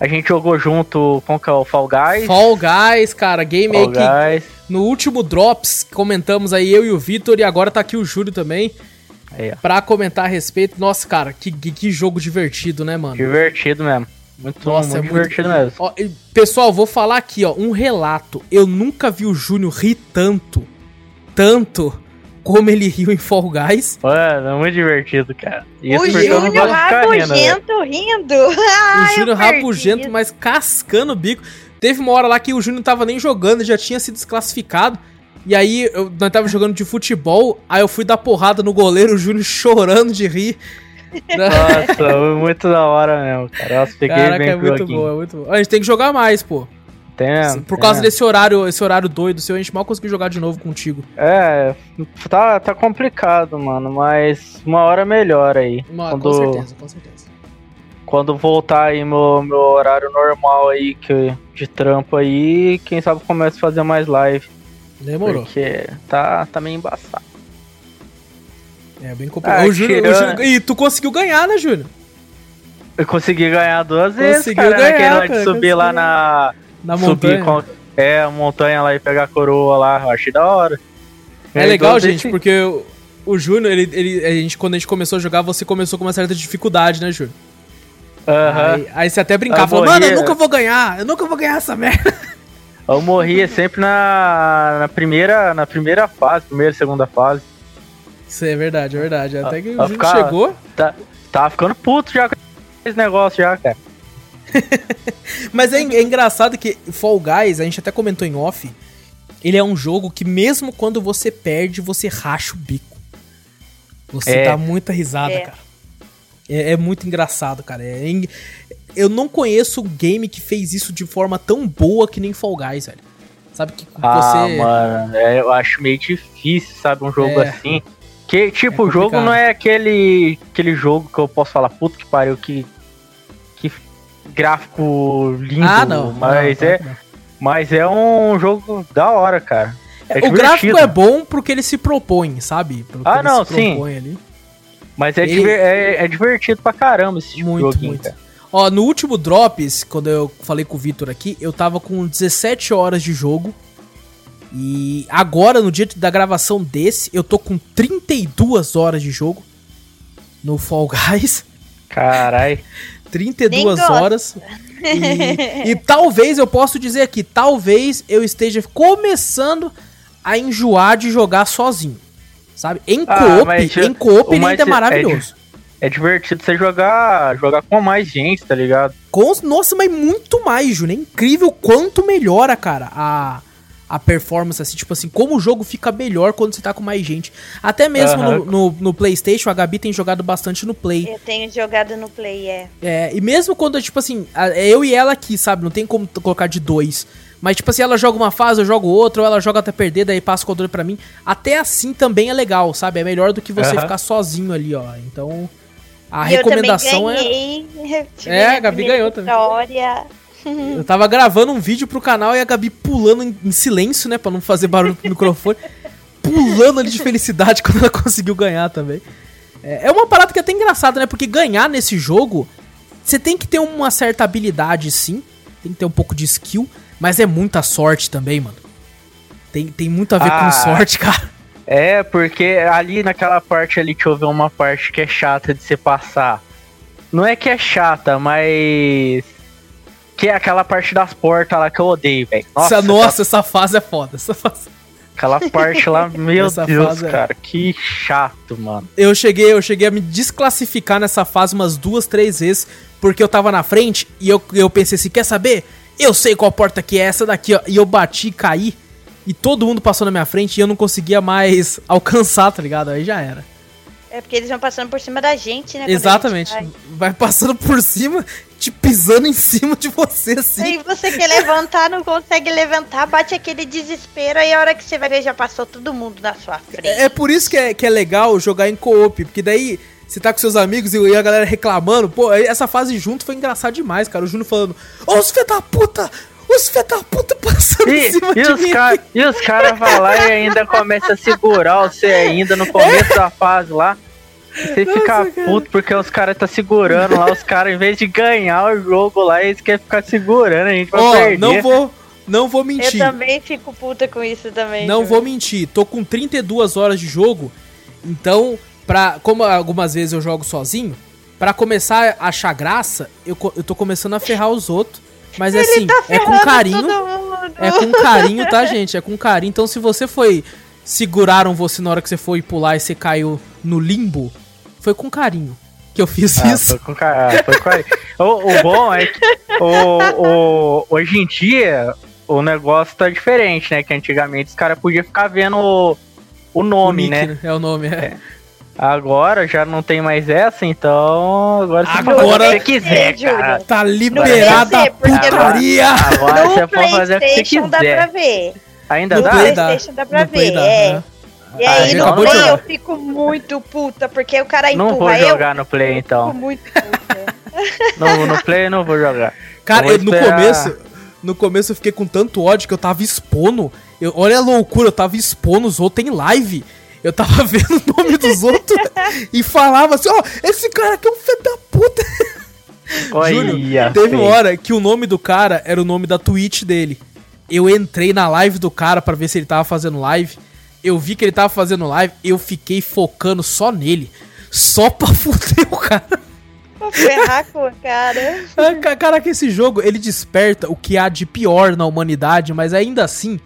A gente jogou junto com o Fall Guys. Fall Guys, cara, game Fall aí que Guys. no último Drops comentamos aí eu e o Vitor e agora tá aqui o Júlio também. Aí, pra comentar a respeito. Nossa, cara, que, que jogo divertido, né, mano? Divertido mesmo. Muito, Nossa, muito é divertido muito... mesmo. Ó, pessoal, vou falar aqui, ó, um relato. Eu nunca vi o Júnior rir tanto, tanto como ele riu em Fall Guys. Mano, é muito divertido, cara. Isso o Júnior rabugento rindo. Ah, o Júnior rabugento, mas cascando o bico. Teve uma hora lá que o Júnior não tava nem jogando, já tinha sido desclassificado. E aí, eu, nós tava jogando de futebol, aí eu fui dar porrada no goleiro, o Júnior chorando de rir. Nossa, muito da hora mesmo, cara. Nossa, peguei Caraca, bem é muito bom, é muito bom. A gente tem que jogar mais, pô. Tem, Por causa desse horário, esse horário doido seu, a gente mal conseguiu jogar de novo contigo. É, tá, tá complicado, mano, mas uma hora melhor aí. Uma, quando, com certeza, com certeza. Quando voltar aí meu, meu horário normal aí, que, de trampo aí, quem sabe começa a fazer mais live. Demorou. Porque tá, tá meio embaçado. É bem complicado. Ah, o Júnior, tirou... Júnior... E tu conseguiu ganhar, né, Júnior? Eu consegui ganhar duas vezes, Conseguiu cara, ganhar, cara, de subir lá na... Na montanha. Com... É, a montanha lá e pegar a coroa lá, eu achei da hora. É, legal, gente, porque o, o Júnior, ele, ele, a gente, quando a gente começou a jogar, você começou com uma certa dificuldade, né, Júnior? Aham. Aí, aí, você até brincava, falou, mano, eu nunca vou ganhar, eu nunca vou ganhar essa merda. Eu morria sempre na, na, primeira, na primeira fase, primeira, segunda fase. Isso é verdade, é verdade. Até que o Júnior chegou. Tá, tava ficando puto já com esse negócio já, cara. Mas é, é, engraçado que Fall Guys, a gente até comentou em off, ele é um jogo que mesmo quando você perde, você racha o bico. Você é. dá muita risada, é. cara. É, é, muito engraçado, cara. É, eu não conheço um game que fez isso de forma tão boa que nem Fall Guys, velho. Sabe que ah, você. mano, é, eu acho meio difícil, sabe? Um jogo é. assim. Que, tipo, é o jogo não é aquele, aquele jogo que eu posso falar, puto que pariu, que. Que gráfico lindo. Ah, não. Mas, não, é, não. mas é um jogo da hora, cara. É o gráfico é bom porque ele se propõe, sabe? ah, não, sim. Ali. Mas é, ele... é, é, divertido pra caramba esse tipo muito, de joguinho, muito. Cara. Ó, no último Drops, quando eu falei com o Vitor aqui, eu tava com 17 horas de jogo. E agora, no dia da gravação desse, eu tô com 32 horas de jogo no Fall Guys. Carai. 32 horas. E, e, talvez eu posso dizer aqui, talvez eu esteja começando a enjoar de jogar sozinho. Sabe? Em ah, co-op, em co-op ele ainda é, é maravilhoso. É, divertido você jogar, jogar com mais gente, tá ligado? Com, nossa, mas muito mais, Júnior. É incrível quanto melhora, cara, a a performance, assim, tipo assim, como o jogo fica melhor quando você tá com mais gente. Até mesmo uhum. no, no, no, PlayStation, a Gabi tem jogado bastante no Play. Eu tenho jogado no Play, é. É, e mesmo quando, tipo assim, é eu e ela aqui, sabe? Não tem como colocar de dois. Mas, tipo assim, ela joga uma fase, eu jogo outra, ou ela joga até perder, daí passa o controle pra mim. Até assim também é legal, sabe? É melhor do que você uhum. ficar sozinho ali, ó. Então, a eu recomendação é ganhei, é. É, a Gabi ganhou também. Vitória. Eu tava gravando um vídeo pro canal e a Gabi pulando em, em silêncio, né? Pra não fazer barulho pro microfone. pulando ali de felicidade quando ela conseguiu ganhar também. É, é uma parada que é até engraçada, né? Porque ganhar nesse jogo, você tem que ter uma certa habilidade, sim. Tem que ter um pouco de skill. Mas é muita sorte também, mano. Tem, tem muito a ver ah, com sorte, cara. É, porque ali naquela parte ali, deixa eu ver uma parte que é chata de você passar. Não é que é chata, mas que é aquela parte das portas lá que eu odeio, velho. Nossa, essa, nossa essa fase é foda. Essa fase... Aquela parte lá, meu essa Deus, é- cara, é... que chato, mano. Eu cheguei, eu cheguei a me desclassificar nessa fase umas duas, três vezes, porque eu tava na frente e eu, eu pensei assim, quer saber? Eu sei qual porta que é essa daqui, ó. E eu bati e caí. E todo mundo passou na minha frente e eu não conseguia mais alcançar, tá ligado? Aí já era. É porque eles vão passando por cima da gente, né? Exatamente. Vai. vai. passando por cima, te pisando em cima de você, assim. Aí você quer levantar, não consegue levantar, bate aquele desespero, aí a hora que você vai ver já passou todo mundo na sua frente. É, é por isso que é, que é legal jogar em co-op, porque daí você tá com seus amigos e a galera reclamando. Pô, essa fase junto foi engraçado demais, cara. O Júnior falando: Ô, os filhos da puta! Os da puta passando e, em cima e de os mim. Cara, e os caras vão lá e ainda começam a segurar você ainda no começo da fase lá. E você Nossa, fica cara. puto porque os caras tá segurando lá, os caras, em vez de ganhar o jogo lá, eles querem ficar segurando, a gente vai oh, perder. Não vou, não vou mentir. Eu também fico puta com isso também. Não vou mentir, tô com 32 horas de jogo, então, pra, como algumas vezes eu jogo sozinho, para começar a achar graça, eu, eu tô começando a ferrar os outros. Mas Ele assim, tá é com carinho. É com carinho, tá, gente? É com carinho. Então, se você foi. Seguraram você na hora que você foi pular e você caiu no limbo, foi com carinho que eu fiz ah, isso. Foi com, ah, foi com carinho. o, o, bom é que o, o, hoje em dia o negócio tá diferente, né? Que antigamente os caras podiam ficar vendo o, o nome, o nick, né? É o nome, é. é. Agora já não tem mais essa, então agora você agora, faz o que você quiser, cara. Tá liberada a putaria. Agora, você pode fazer o que você quiser. Dá pra ver. Ainda no dá? PlayStation dá pra ver, dá, é. Né? E aí no Play eu fico muito puta, porque o cara empurra Não vou jogar eu, no Play, então. Fico muito puta. no, no Play eu não vou jogar. Cara, eu, no começo... No começo eu fiquei com tanto ódio que eu tava expondo. Eu, olha a loucura, eu tava expondo os outros em live. Eu tava vendo o nome dos outros e falava assim, ó, oh, esse cara aqui é um filho da puta. Júlio, teve uma hora que o nome do cara era o nome da Twitch dele. Eu entrei na live do cara para ver se ele tava fazendo live. Eu vi que ele tava fazendo live, eu fiquei focando só nele. Só pra fuder o cara. Pra ferrar com o cara. Ah, cara, que esse jogo, ele desperta o que há de pior na humanidade, mas ainda assim,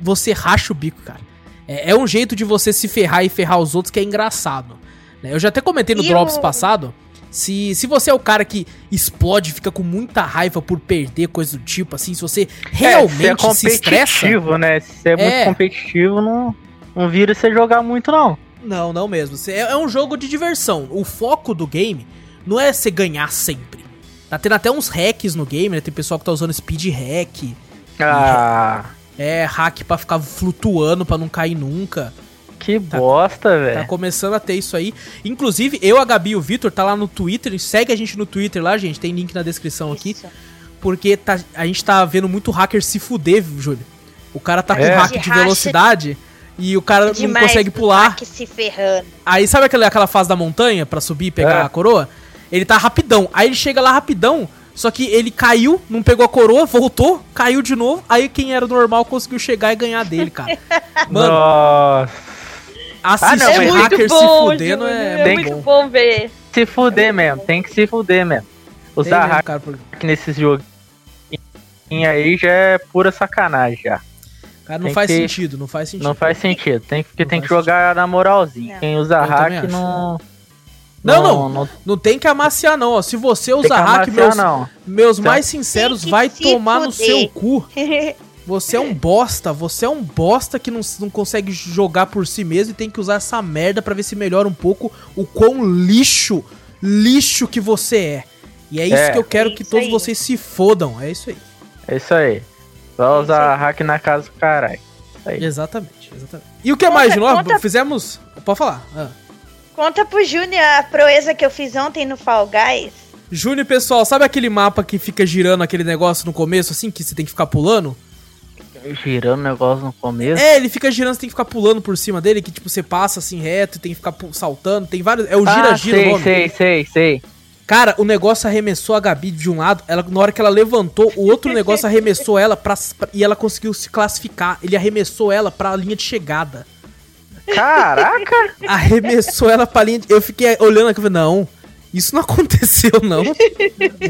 você racha o bico, cara. É, é um jeito de você se ferrar e ferrar os outros que é engraçado. Né? Eu já até comentei no e Drops o... passado. Se, se você é o cara que explode, fica com muita raiva por perder, coisa do tipo, assim, se você realmente é, se, é se estressa. né? Se você é, é, muito competitivo, não, não vira você jogar muito, não. Não, não mesmo. É, é um jogo de diversão. O foco do game não é você ganhar sempre. Tá tendo até uns hacks no game, né? Tem pessoal que tá usando speed hack. Ah. É, hack para ficar flutuando para não cair nunca. Que tá, bosta, velho. Tá começando a ter isso aí. Inclusive, eu, a Gabi e o Vitor tá lá no Twitter. Segue a gente no Twitter lá, gente. Tem link na descrição aqui. Porque tá, a gente tá vendo muito hacker se fuder, Júlio. O cara tá com é. hack de, de velocidade e o cara não consegue pular. Se ferrando. Aí sabe aquela, aquela fase da montanha para subir e pegar é. a coroa? Ele tá rapidão. Aí ele chega lá rapidão, só que ele caiu, não pegou a coroa, voltou, caiu de novo. Aí quem era normal conseguiu chegar e ganhar dele, cara. Mano. Nossa. Assistir ah, não, é hacker bom, se fudendo é, é muito bom. bom ver. Se fuder mesmo, tem que se fuder mesmo. Usar hack cara, por... nesses jogos aí já é pura sacanagem já. Cara, não tem faz que... sentido, não faz sentido. Não faz sentido, tem, porque tem que jogar sentido. na moralzinha. Não. Quem usa Eu hack não... Não, não, não, não, tem que amaciar não, ó. Se você usar hack, meus, não. meus mais sinceros, vai tomar fuder. no seu cu. Você é um bosta, você é um bosta que não, não consegue jogar por si mesmo e tem que usar essa merda para ver se melhora um pouco o quão lixo, lixo que você é. E é isso é. que eu quero é que todos aí. vocês se fodam, é isso aí. É isso aí. Vai usar é hack na casa do caralho. Exatamente, exatamente. E o que conta, mais, de novo? Conta... Fizemos. Pode falar. Ah. Conta pro Júnior a proeza que eu fiz ontem no Fall Guys. Júnior, pessoal, sabe aquele mapa que fica girando aquele negócio no começo, assim, que você tem que ficar pulando? Girando o negócio no começo? É, ele fica girando, você tem que ficar pulando por cima dele, que tipo, você passa assim reto e tem que ficar saltando. Tem vários. É o gira-gira ah, sei, sei, sei, sei. Cara, o negócio arremessou a Gabi de um lado, ela, na hora que ela levantou, o outro negócio arremessou ela pra, pra, e ela conseguiu se classificar. Ele arremessou ela pra linha de chegada. Caraca! arremessou ela pra linha de... Eu fiquei olhando aqui e falei, não, isso não aconteceu, não.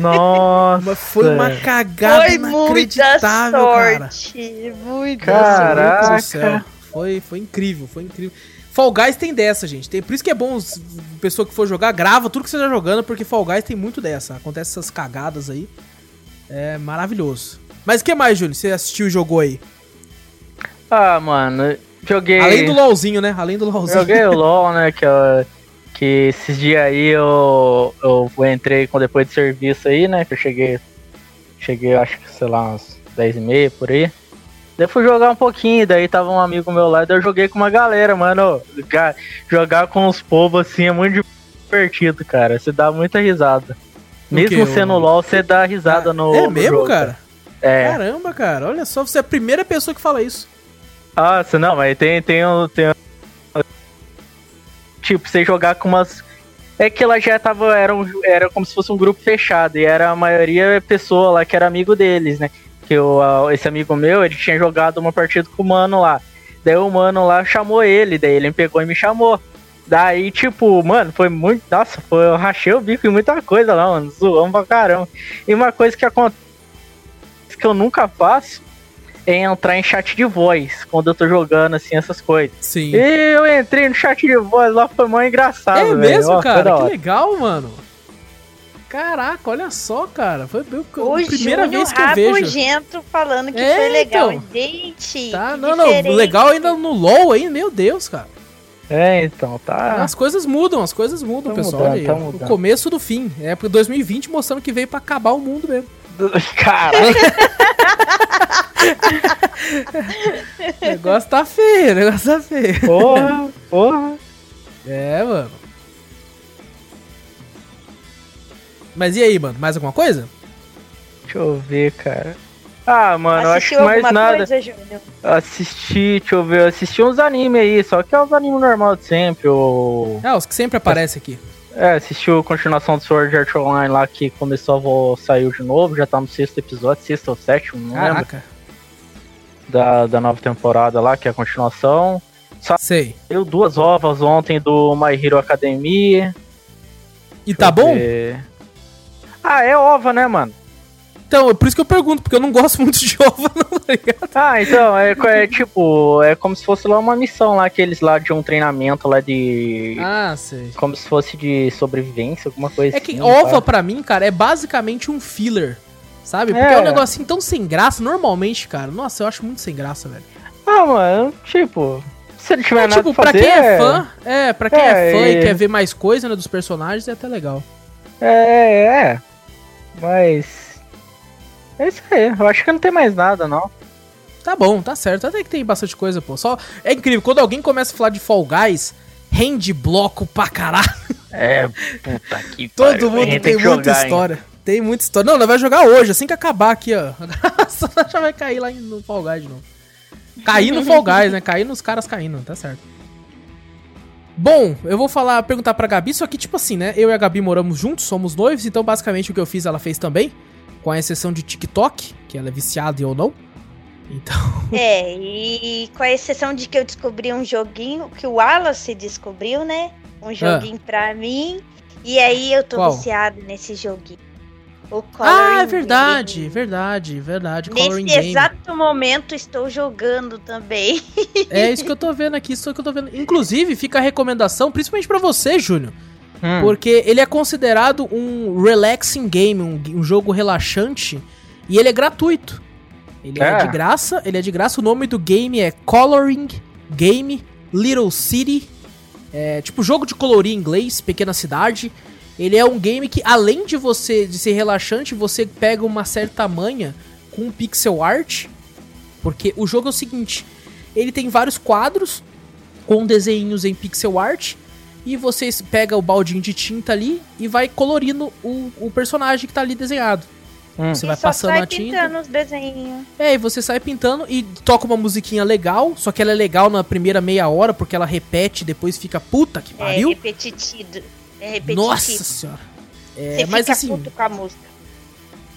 Nossa. Mas foi uma cagada foi inacreditável, muita sorte. Cara. Muita Caraca. Céu. Foi, foi incrível, foi incrível. Fall Guys tem dessa, gente. Tem, por isso que é bom a pessoa que for jogar, grava tudo que você tá jogando, porque Fall Guys tem muito dessa. Acontece essas cagadas aí. É maravilhoso. Mas o que mais, Júlio? Você assistiu e jogou aí? Ah, mano, joguei. Além do LOLzinho, né? Além do LOLzinho. Joguei o LOL, né? Que, eu, que esses dias aí eu, eu entrei com depois de serviço aí, né? Que eu cheguei. Cheguei, acho que, sei lá, uns 10 e meia por aí. Daí fui jogar um pouquinho, daí tava um amigo meu lá, daí eu joguei com uma galera, mano. Jogar com os povos assim é muito divertido, cara. Você dá muita risada. Mesmo sendo LOL, você dá risada ah, no. É mesmo, jogo, cara? É. Caramba, cara. Olha só, você é a primeira pessoa que fala isso. Ah, não, mas tem, tem, tem, Tipo, você jogar com umas. É que ela já tava. Era, um, era como se fosse um grupo fechado. E era a maioria pessoa lá que era amigo deles, né? que o, esse amigo meu, ele tinha jogado uma partida com o mano lá. Daí o mano lá chamou ele, daí ele pegou e me chamou. Daí, tipo, mano, foi muito. Nossa, foi, eu rachei o bico em muita coisa lá, mano. Zoamos pra caramba. E uma coisa que acontece que eu nunca faço é entrar em chat de voz quando eu tô jogando, assim, essas coisas. Sim. E eu entrei no chat de voz lá, foi mó engraçado. É mesmo, cara? Que legal, mano. Caraca, olha só, cara. Foi a primeira Júnior vez que eu vejo. Rabugento falando que é, foi legal. Então. Gente, tá, não, não, legal ainda no LoL aí, meu Deus, cara. É, então, tá. As coisas mudam, as coisas mudam, tá pessoal. Mudando, tá mudando. O começo do fim. É porque 2020 mostrando que veio para acabar o mundo mesmo. Cara. o negócio tá feio, o negócio tá feio. Porra, porra. É, mano. Mas e aí, mano? Mais alguma coisa? Deixa eu ver, cara. Ah, mano, Assistiu acho que mais nada. Coisa, assisti, deixa eu ver, assisti uns animes aí, só que é os animes normal de sempre. O... É, os que sempre aparecem aqui. É, assistiu a continuação do Sword Art Online lá que começou a sair de novo, já tá no sexto episódio, sexto ou sétimo, não Caraca. lembro. Da, da nova temporada lá, que é a continuação. Só Sei. Eu duas ovas ontem do My Hero Academia. E Deixa tá bom? Ver. Ah, é ova, né, mano? Então, é por isso que eu pergunto, porque eu não gosto muito de ova, não, tá ligado? Ah, então, é, é, tipo, é como se fosse lá uma missão lá, aqueles lá de um treinamento lá de. Ah, sei. Como se fosse de sobrevivência, alguma coisa é assim. É que ova, sabe? pra mim, cara, é basicamente um filler, sabe? Porque é. é um negocinho tão sem graça, normalmente, cara. Nossa, eu acho muito sem graça, velho. Ah, mano, tipo. Se não tiver é, nada tipo, pra fazer, quem é fã, é, pra quem é, é fã e... e quer ver mais coisa, né, dos personagens, é até legal. É, é. Mas. É isso aí. Eu acho que não tem mais nada, não. Tá bom, tá certo. Até que tem bastante coisa, pô. Só. É incrível, quando alguém começa a falar de Fall Guys, rende bloco pra caralho. É, puta que Todo pariu. mundo tem, tem muita jogar, história. Hein? Tem muita história. Não, nós vai jogar hoje, assim que acabar aqui, ó. já vai cair lá no Fall Guys de novo. Cair no Fall Guys, né? Cair nos caras caindo, tá certo. Bom, eu vou falar, perguntar pra Gabi, só que tipo assim, né? Eu e a Gabi moramos juntos, somos noivos, então basicamente o que eu fiz ela fez também, com a exceção de TikTok, que ela é viciada e eu não. Então. É, e com a exceção de que eu descobri um joguinho, que o Wallace descobriu, né? Um ah. joguinho ah. pra mim. E aí eu tô Qual? viciado nesse joguinho. O ah, é verdade, Game. verdade, verdade. Nesse exato Game. momento estou jogando também. É isso que eu tô vendo aqui, isso que eu tô vendo. Inclusive, fica a recomendação, principalmente para você, Júnior. Hum. Porque ele é considerado um relaxing game, um, um, jogo relaxante, e ele é gratuito. Ele é. é de graça, ele é de graça. O nome do game é Coloring Game Little City. É tipo jogo de colorir em inglês, pequena cidade. Ele é um game que, além de você de ser relaxante, você pega uma certa manha com pixel art. Porque o jogo é o seguinte: ele tem vários quadros com desenhos em pixel art. E você pega o baldinho de tinta ali e vai colorindo o, o personagem que tá ali desenhado. Hum. Você e vai passando a tinta. pintando os desenhos. É, e você sai pintando e toca uma musiquinha legal, só que ela é legal na primeira meia hora, porque ela repete depois fica puta que é pariu. É repetitivo. É repetitivo. Nossa senhora. É, Você mas fica assim, puto com a música.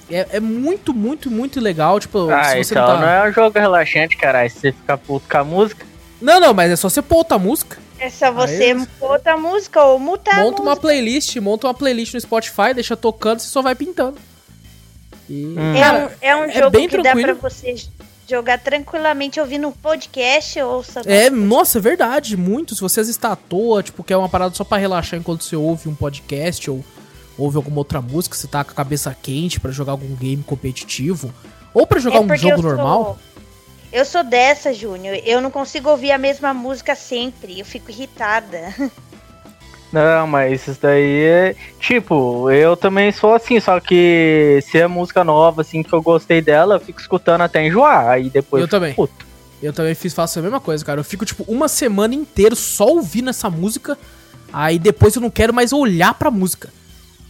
É, é muito, muito, muito legal. Tipo, ah, se você então não, tá... não é um jogo relaxante, caralho. Se você ficar puto com a música. Não, não, mas é só você pôr outra música. É só você Aí, pôr outra música ou mutar Monta uma playlist, monta uma playlist no Spotify, deixa tocando, você só vai pintando. E, hum. Cara, é um, é um é jogo que tranquilo. dá pra você jogar tranquilamente ouvindo um podcast ou É, nossa, é verdade, muito. Se você está à toa, tipo, quer uma parada só para relaxar enquanto você ouve um podcast ou ouve alguma outra música, você tá com a cabeça quente para jogar algum game competitivo ou para jogar é um jogo normal. Sou... Eu sou dessa, Júnior. Eu não consigo ouvir a mesma música sempre. Eu fico irritada. Não, mas isso daí é. Tipo, eu também sou assim, só que se é música nova, assim, que eu gostei dela, eu fico escutando até enjoar. Aí depois. Eu também. Puto. Eu também fiz, faço a mesma coisa, cara. Eu fico, tipo, uma semana inteira só ouvindo essa música. Aí depois eu não quero mais olhar pra música.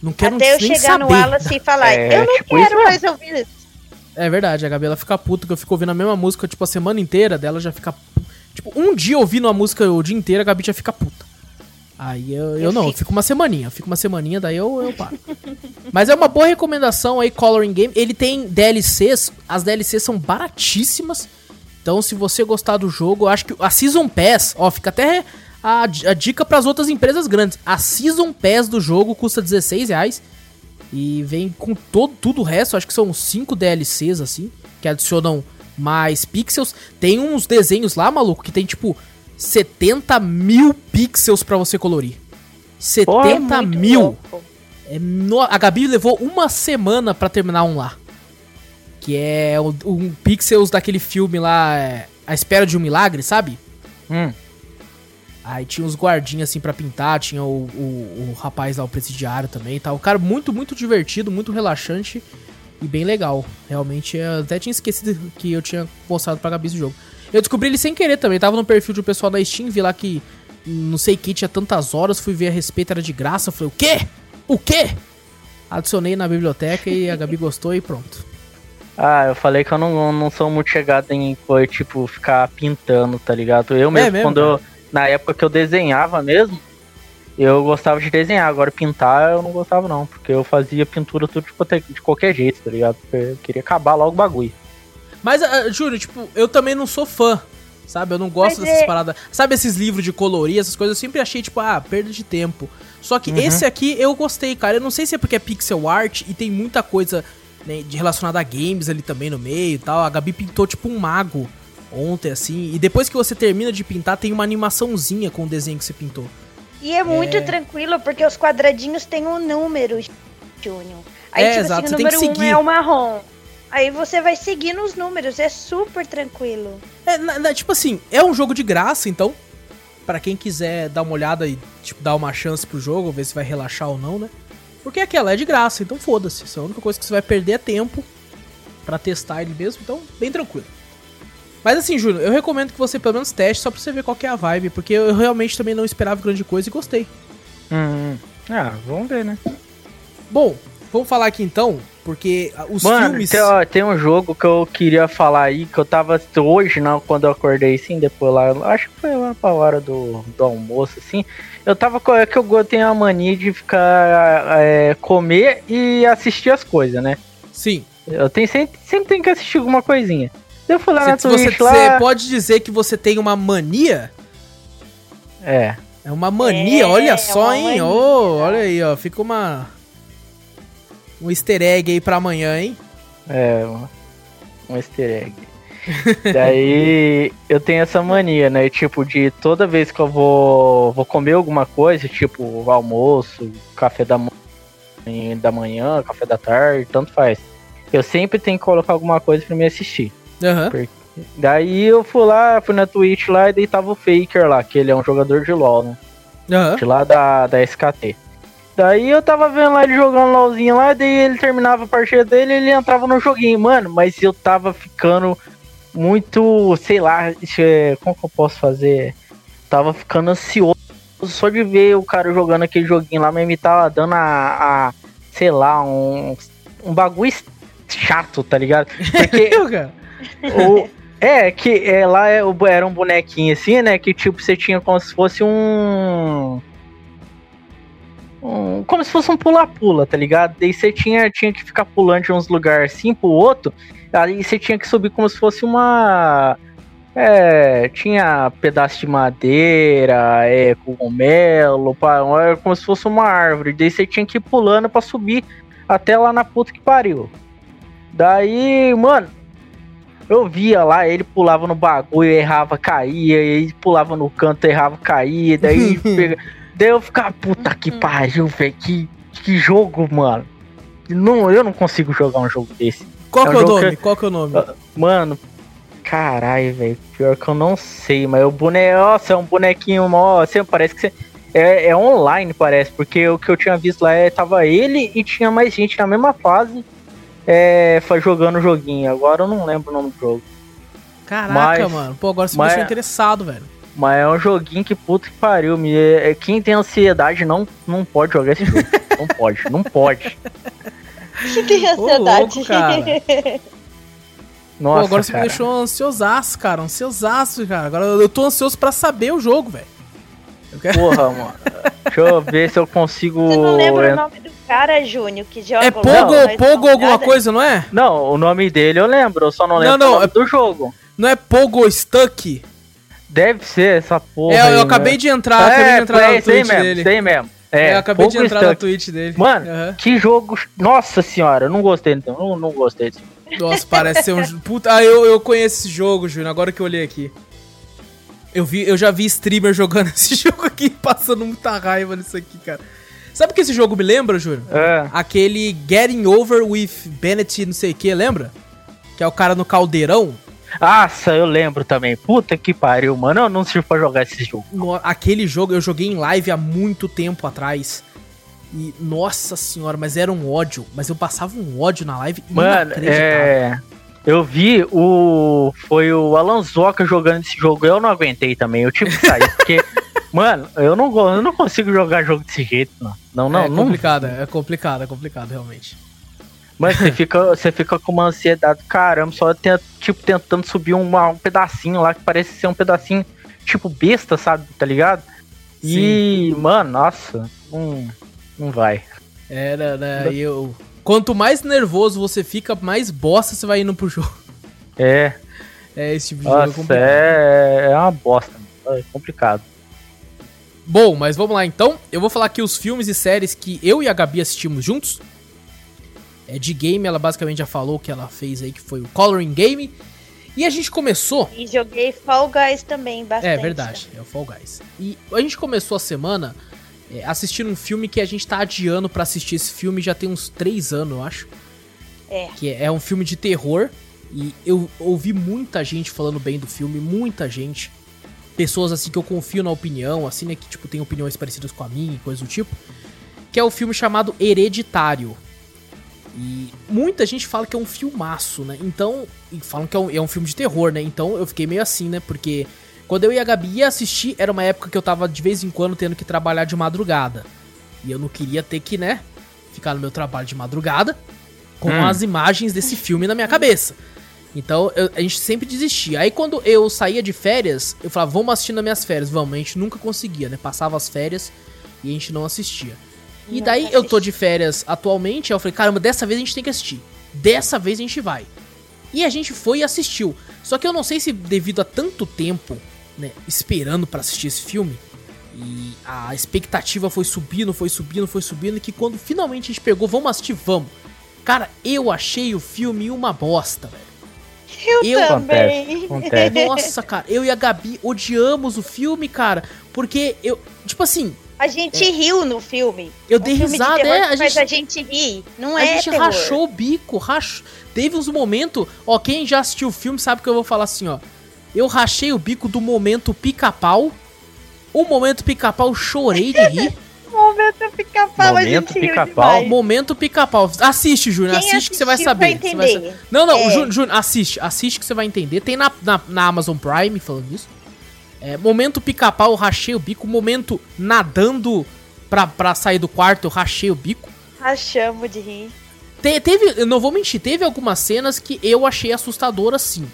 Não quero Até eu chegar saber. no Wallace e falar, é, eu não tipo quero mais ouvir isso. É verdade, a Gabi ela fica puta que eu fico ouvindo a mesma música, tipo, a semana inteira dela já fica. Tipo, um dia ouvindo a música o dia inteiro, a Gabi já fica puta. Aí eu, eu, eu não, fico. fico uma semaninha, fico uma semaninha, daí eu, eu paro. Mas é uma boa recomendação aí, Coloring Game. Ele tem DLCs, as DLCs são baratíssimas. Então, se você gostar do jogo, eu acho que a Season Pass, ó, fica até a, a dica para as outras empresas grandes. A Season Pass do jogo custa 16 reais. E vem com todo, tudo o resto, acho que são 5 DLCs assim, que adicionam mais pixels. Tem uns desenhos lá, maluco, que tem tipo 70 mil pixels para você colorir. 70 é mil! É no... A Gabi levou uma semana para terminar um lá. Que é um, um pixels daquele filme lá, é, A Espera de um Milagre, sabe? Hum. Aí tinha os guardinhas assim para pintar, tinha o, o, o, rapaz lá, o presidiário também e tal. O cara muito, muito divertido, muito relaxante e bem legal. Realmente, eu até tinha esquecido que eu tinha postado pra Gabi esse jogo. Eu descobri ele sem querer também. Tava no perfil de um pessoal da Steam, vi lá que não sei que tinha tantas horas, fui ver a respeito, era de graça. Falei, o quê? O quê? Adicionei na biblioteca e a Gabi gostou e pronto. Ah, eu falei que eu não, não sou muito chegado em coisa, tipo, ficar pintando, tá ligado? Eu mesmo, é mesmo quando eu. Na época que eu desenhava mesmo, eu gostava de desenhar. Agora pintar eu não gostava, não. Porque eu fazia pintura tudo de, de qualquer jeito, tá ligado? Porque eu queria acabar logo o bagulho. Mas, uh, Júlio, tipo, eu também não sou fã. Sabe? Eu não gosto Mas dessas é... paradas. Sabe esses livros de colorir, essas coisas? Eu sempre achei, tipo, ah, perda de tempo. Só que uhum. esse aqui eu gostei, cara. Eu não sei se é porque é pixel art e tem muita coisa né, de relacionada a games ali também no meio e tal. A Gabi pintou, tipo, um mago ontem, assim. E depois que você termina de pintar, tem uma animaçãozinha com o desenho que você pintou. E é muito é... tranquilo, porque os quadradinhos têm um número, Júnior. Aí, é, tipo assim, exato, assim, o número 1 um é o marrom. Aí você vai seguindo os números, é super tranquilo. É, na, na, tipo assim, é um jogo de graça, então. para quem quiser dar uma olhada e, tipo, dar uma chance pro jogo, ver se vai relaxar ou não, né? Porque é aquela é de graça, então foda-se. A única coisa que você vai perder é tempo para testar ele mesmo, então bem tranquilo. Mas assim, Júnior, eu recomendo que você pelo menos teste só pra você ver qual é a vibe, porque eu realmente também não esperava grande coisa e gostei. Hum, ah, vamos ver, né? Bom, vamos falar aqui então, porque os Mano, filmes. Tem, ó, tem um jogo que eu queria falar aí, que eu tava hoje, não, quando eu acordei assim, depois lá, acho que foi lá pra hora do, do almoço, assim. Eu tava é que eu tenho a mania de ficar é, comer e assistir as coisas, né? Sim. Eu tenho, sempre, sempre tenho que assistir alguma coisinha. Eu fui lá você, na Twitch você, lá... Você pode dizer que você tem uma mania? É. É uma mania, é, olha só, é hein? Oh, olha aí, ó. Fica uma. Um easter egg aí pra amanhã, hein? É, um easter egg. Daí eu tenho essa mania, né? Tipo, de toda vez que eu vou, vou comer alguma coisa, tipo almoço, café da, manhã, da manhã, café da tarde, tanto faz. Eu sempre tenho que colocar alguma coisa pra me assistir. Uhum. Daí eu fui lá, fui na Twitch lá e daí tava o Faker lá, que ele é um jogador de LoL, né? Uhum. De lá da, da SKT. Daí eu tava vendo lá ele jogando LOLzinho lá, daí ele terminava a partida dele e ele entrava no joguinho, mano. Mas eu tava ficando muito, sei lá, como que eu posso fazer? Tava ficando ansioso só de ver o cara jogando aquele joguinho lá, mas me tava dando a, a sei lá, um, um bagulho chato, tá ligado? Porque o, é, que é, lá é, era um bonequinho assim, né? Que tipo, você tinha como se fosse um. Um como se fosse um pula-pula, tá ligado? Daí você tinha, tinha que ficar pulando de uns lugares assim pro outro. Aí você tinha que subir como se fosse uma. É, tinha pedaço de madeira, é, cogumelo, pá, era como se fosse uma árvore. Daí você tinha que ir pulando pra subir até lá na puta que pariu. Daí, mano, eu via lá, ele pulava no bagulho, errava, caía, ele pulava no canto, errava, caía, daí pega... Daí eu ficava, puta que pariu, velho, que, que jogo, mano. Não, eu não consigo jogar um jogo desse. Qual é que é o nome? Que... Qual que é o nome? Ah, mano, caralho, velho, pior que eu não sei, mas o boneco, nossa, é um bonequinho, mó, assim, parece que você... É, é online, parece, porque o que eu tinha visto lá é, tava ele e tinha mais gente na mesma fase é, foi jogando o joguinho. Agora eu não lembro o nome do jogo. Caraca, mas, mano. Pô, agora você mas, me deixou interessado, velho. Mas é um joguinho que puta que pariu. Me, é, quem tem ansiedade não, não pode jogar esse jogo. não pode, não pode. Quem tem ansiedade? Ô, louco, cara. Nossa, Pô, agora você me deixou ansiosaço, cara. Ansiosaço, cara. Agora eu tô ansioso pra saber o jogo, velho. Quero... Porra, mano. Deixa eu ver se eu consigo. Você não lembra o nome do cara, Júnior, que joga É Pogo, não, Pogo alguma coisa, não é? Não, o nome dele eu lembro, eu só não lembro não, não, é... do jogo. Não é Pogo Stuck? Deve ser essa porra. É, eu aí, acabei né? de entrar, é, acabei de entrar é, na Twitch mesmo, dele. Sei mesmo. É, é, eu acabei de entrar na Twitch dele. Mano, uhum. que jogo. Nossa senhora, eu não gostei então. Não, não gostei desse. Nossa, parece ser um. Puta, ah, eu, eu conheço esse jogo, Júnior, agora que eu olhei aqui. Eu, vi, eu já vi streamer jogando esse jogo aqui, passando muita raiva nisso aqui, cara. Sabe o que esse jogo me lembra, Júlio? É. Aquele Getting Over with Bennett, não sei o que, lembra? Que é o cara no caldeirão. Nossa, eu lembro também. Puta que pariu, mano. Eu não sirvo pra jogar esse jogo. No, aquele jogo eu joguei em live há muito tempo atrás. E, nossa senhora, mas era um ódio. Mas eu passava um ódio na live. Mano, é. Eu vi o. Foi o Alan Zoca jogando esse jogo. Eu não aguentei também. Eu tive que sair, porque. Mano, eu não, eu não consigo jogar jogo desse jeito, não. Não, não. É complicado, não... é complicado, é complicado, realmente. Mas você fica, você fica com uma ansiedade, caramba, só tent, tipo, tentando subir um, um pedacinho lá que parece ser um pedacinho, tipo, besta, sabe? Tá ligado? E, Sim. mano, nossa, não, não vai. Era, né? Eu. Quanto mais nervoso você fica, mais bosta você vai indo pro jogo. É. É esse tipo de Nossa, jogo é, é, é uma bosta. É complicado. Bom, mas vamos lá então. Eu vou falar aqui os filmes e séries que eu e a Gabi assistimos juntos. É de game, ela basicamente já falou que ela fez aí, que foi o Coloring Game. E a gente começou. E joguei Fall Guys também, bastante. É verdade, é o Fall Guys. E a gente começou a semana é, assistindo um filme que a gente tá adiando para assistir esse filme já tem uns três anos, eu acho. É. Que é, é um filme de terror. E eu ouvi muita gente falando bem do filme, muita gente pessoas assim que eu confio na opinião, assim, né, que tipo tem opiniões parecidas com a minha e coisa do tipo, que é o filme chamado Hereditário. E muita gente fala que é um filmaço, né? Então, falam que é um, é um filme de terror, né? Então eu fiquei meio assim, né? Porque quando eu e a Gabi ia assistir, era uma época que eu tava de vez em quando tendo que trabalhar de madrugada. E eu não queria ter que, né? ficar no meu trabalho de madrugada com hum. as imagens desse filme na minha cabeça. Então eu, a gente sempre desistia. Aí quando eu saía de férias, eu falava, vamos assistir nas minhas férias. Vamos, a gente nunca conseguia, né? Passava as férias e a gente não assistia. E daí eu tô de férias atualmente, aí eu falei, caramba, dessa vez a gente tem que assistir. Dessa vez a gente vai. E a gente foi e assistiu. Só que eu não sei se devido a tanto tempo, né, esperando para assistir esse filme, e a expectativa foi subindo, foi subindo, foi subindo, e que quando finalmente a gente pegou, vamos assistir, vamos. Cara, eu achei o filme uma bosta, velho. Eu, eu também. Acontece. Nossa, cara, eu e a Gabi odiamos o filme, cara, porque eu, tipo assim, a gente é. riu no filme. Eu dei risada, é. A gente, a gente ri. Não a é gente terror. rachou o bico, rachou. Teve uns momentos. Ó, quem já assistiu o filme sabe que eu vou falar assim, ó. Eu rachei o bico do momento pica-pau. O momento pica-pau chorei de rir. momento pica-pau, a gente pica-pau. Momento pica-pau. Assiste, Júnior. Assiste que você vai saber. Vai vai... Não, não, é. Júnior, assiste. Assiste que você vai entender. Tem na, na, na Amazon Prime falando isso. É, momento pica-pau, rachei o bico. Momento nadando pra, pra sair do quarto, eu rachei o bico. Rachamos de rir. Te, teve, eu não vou mentir, teve algumas cenas que eu achei assustadoras sim.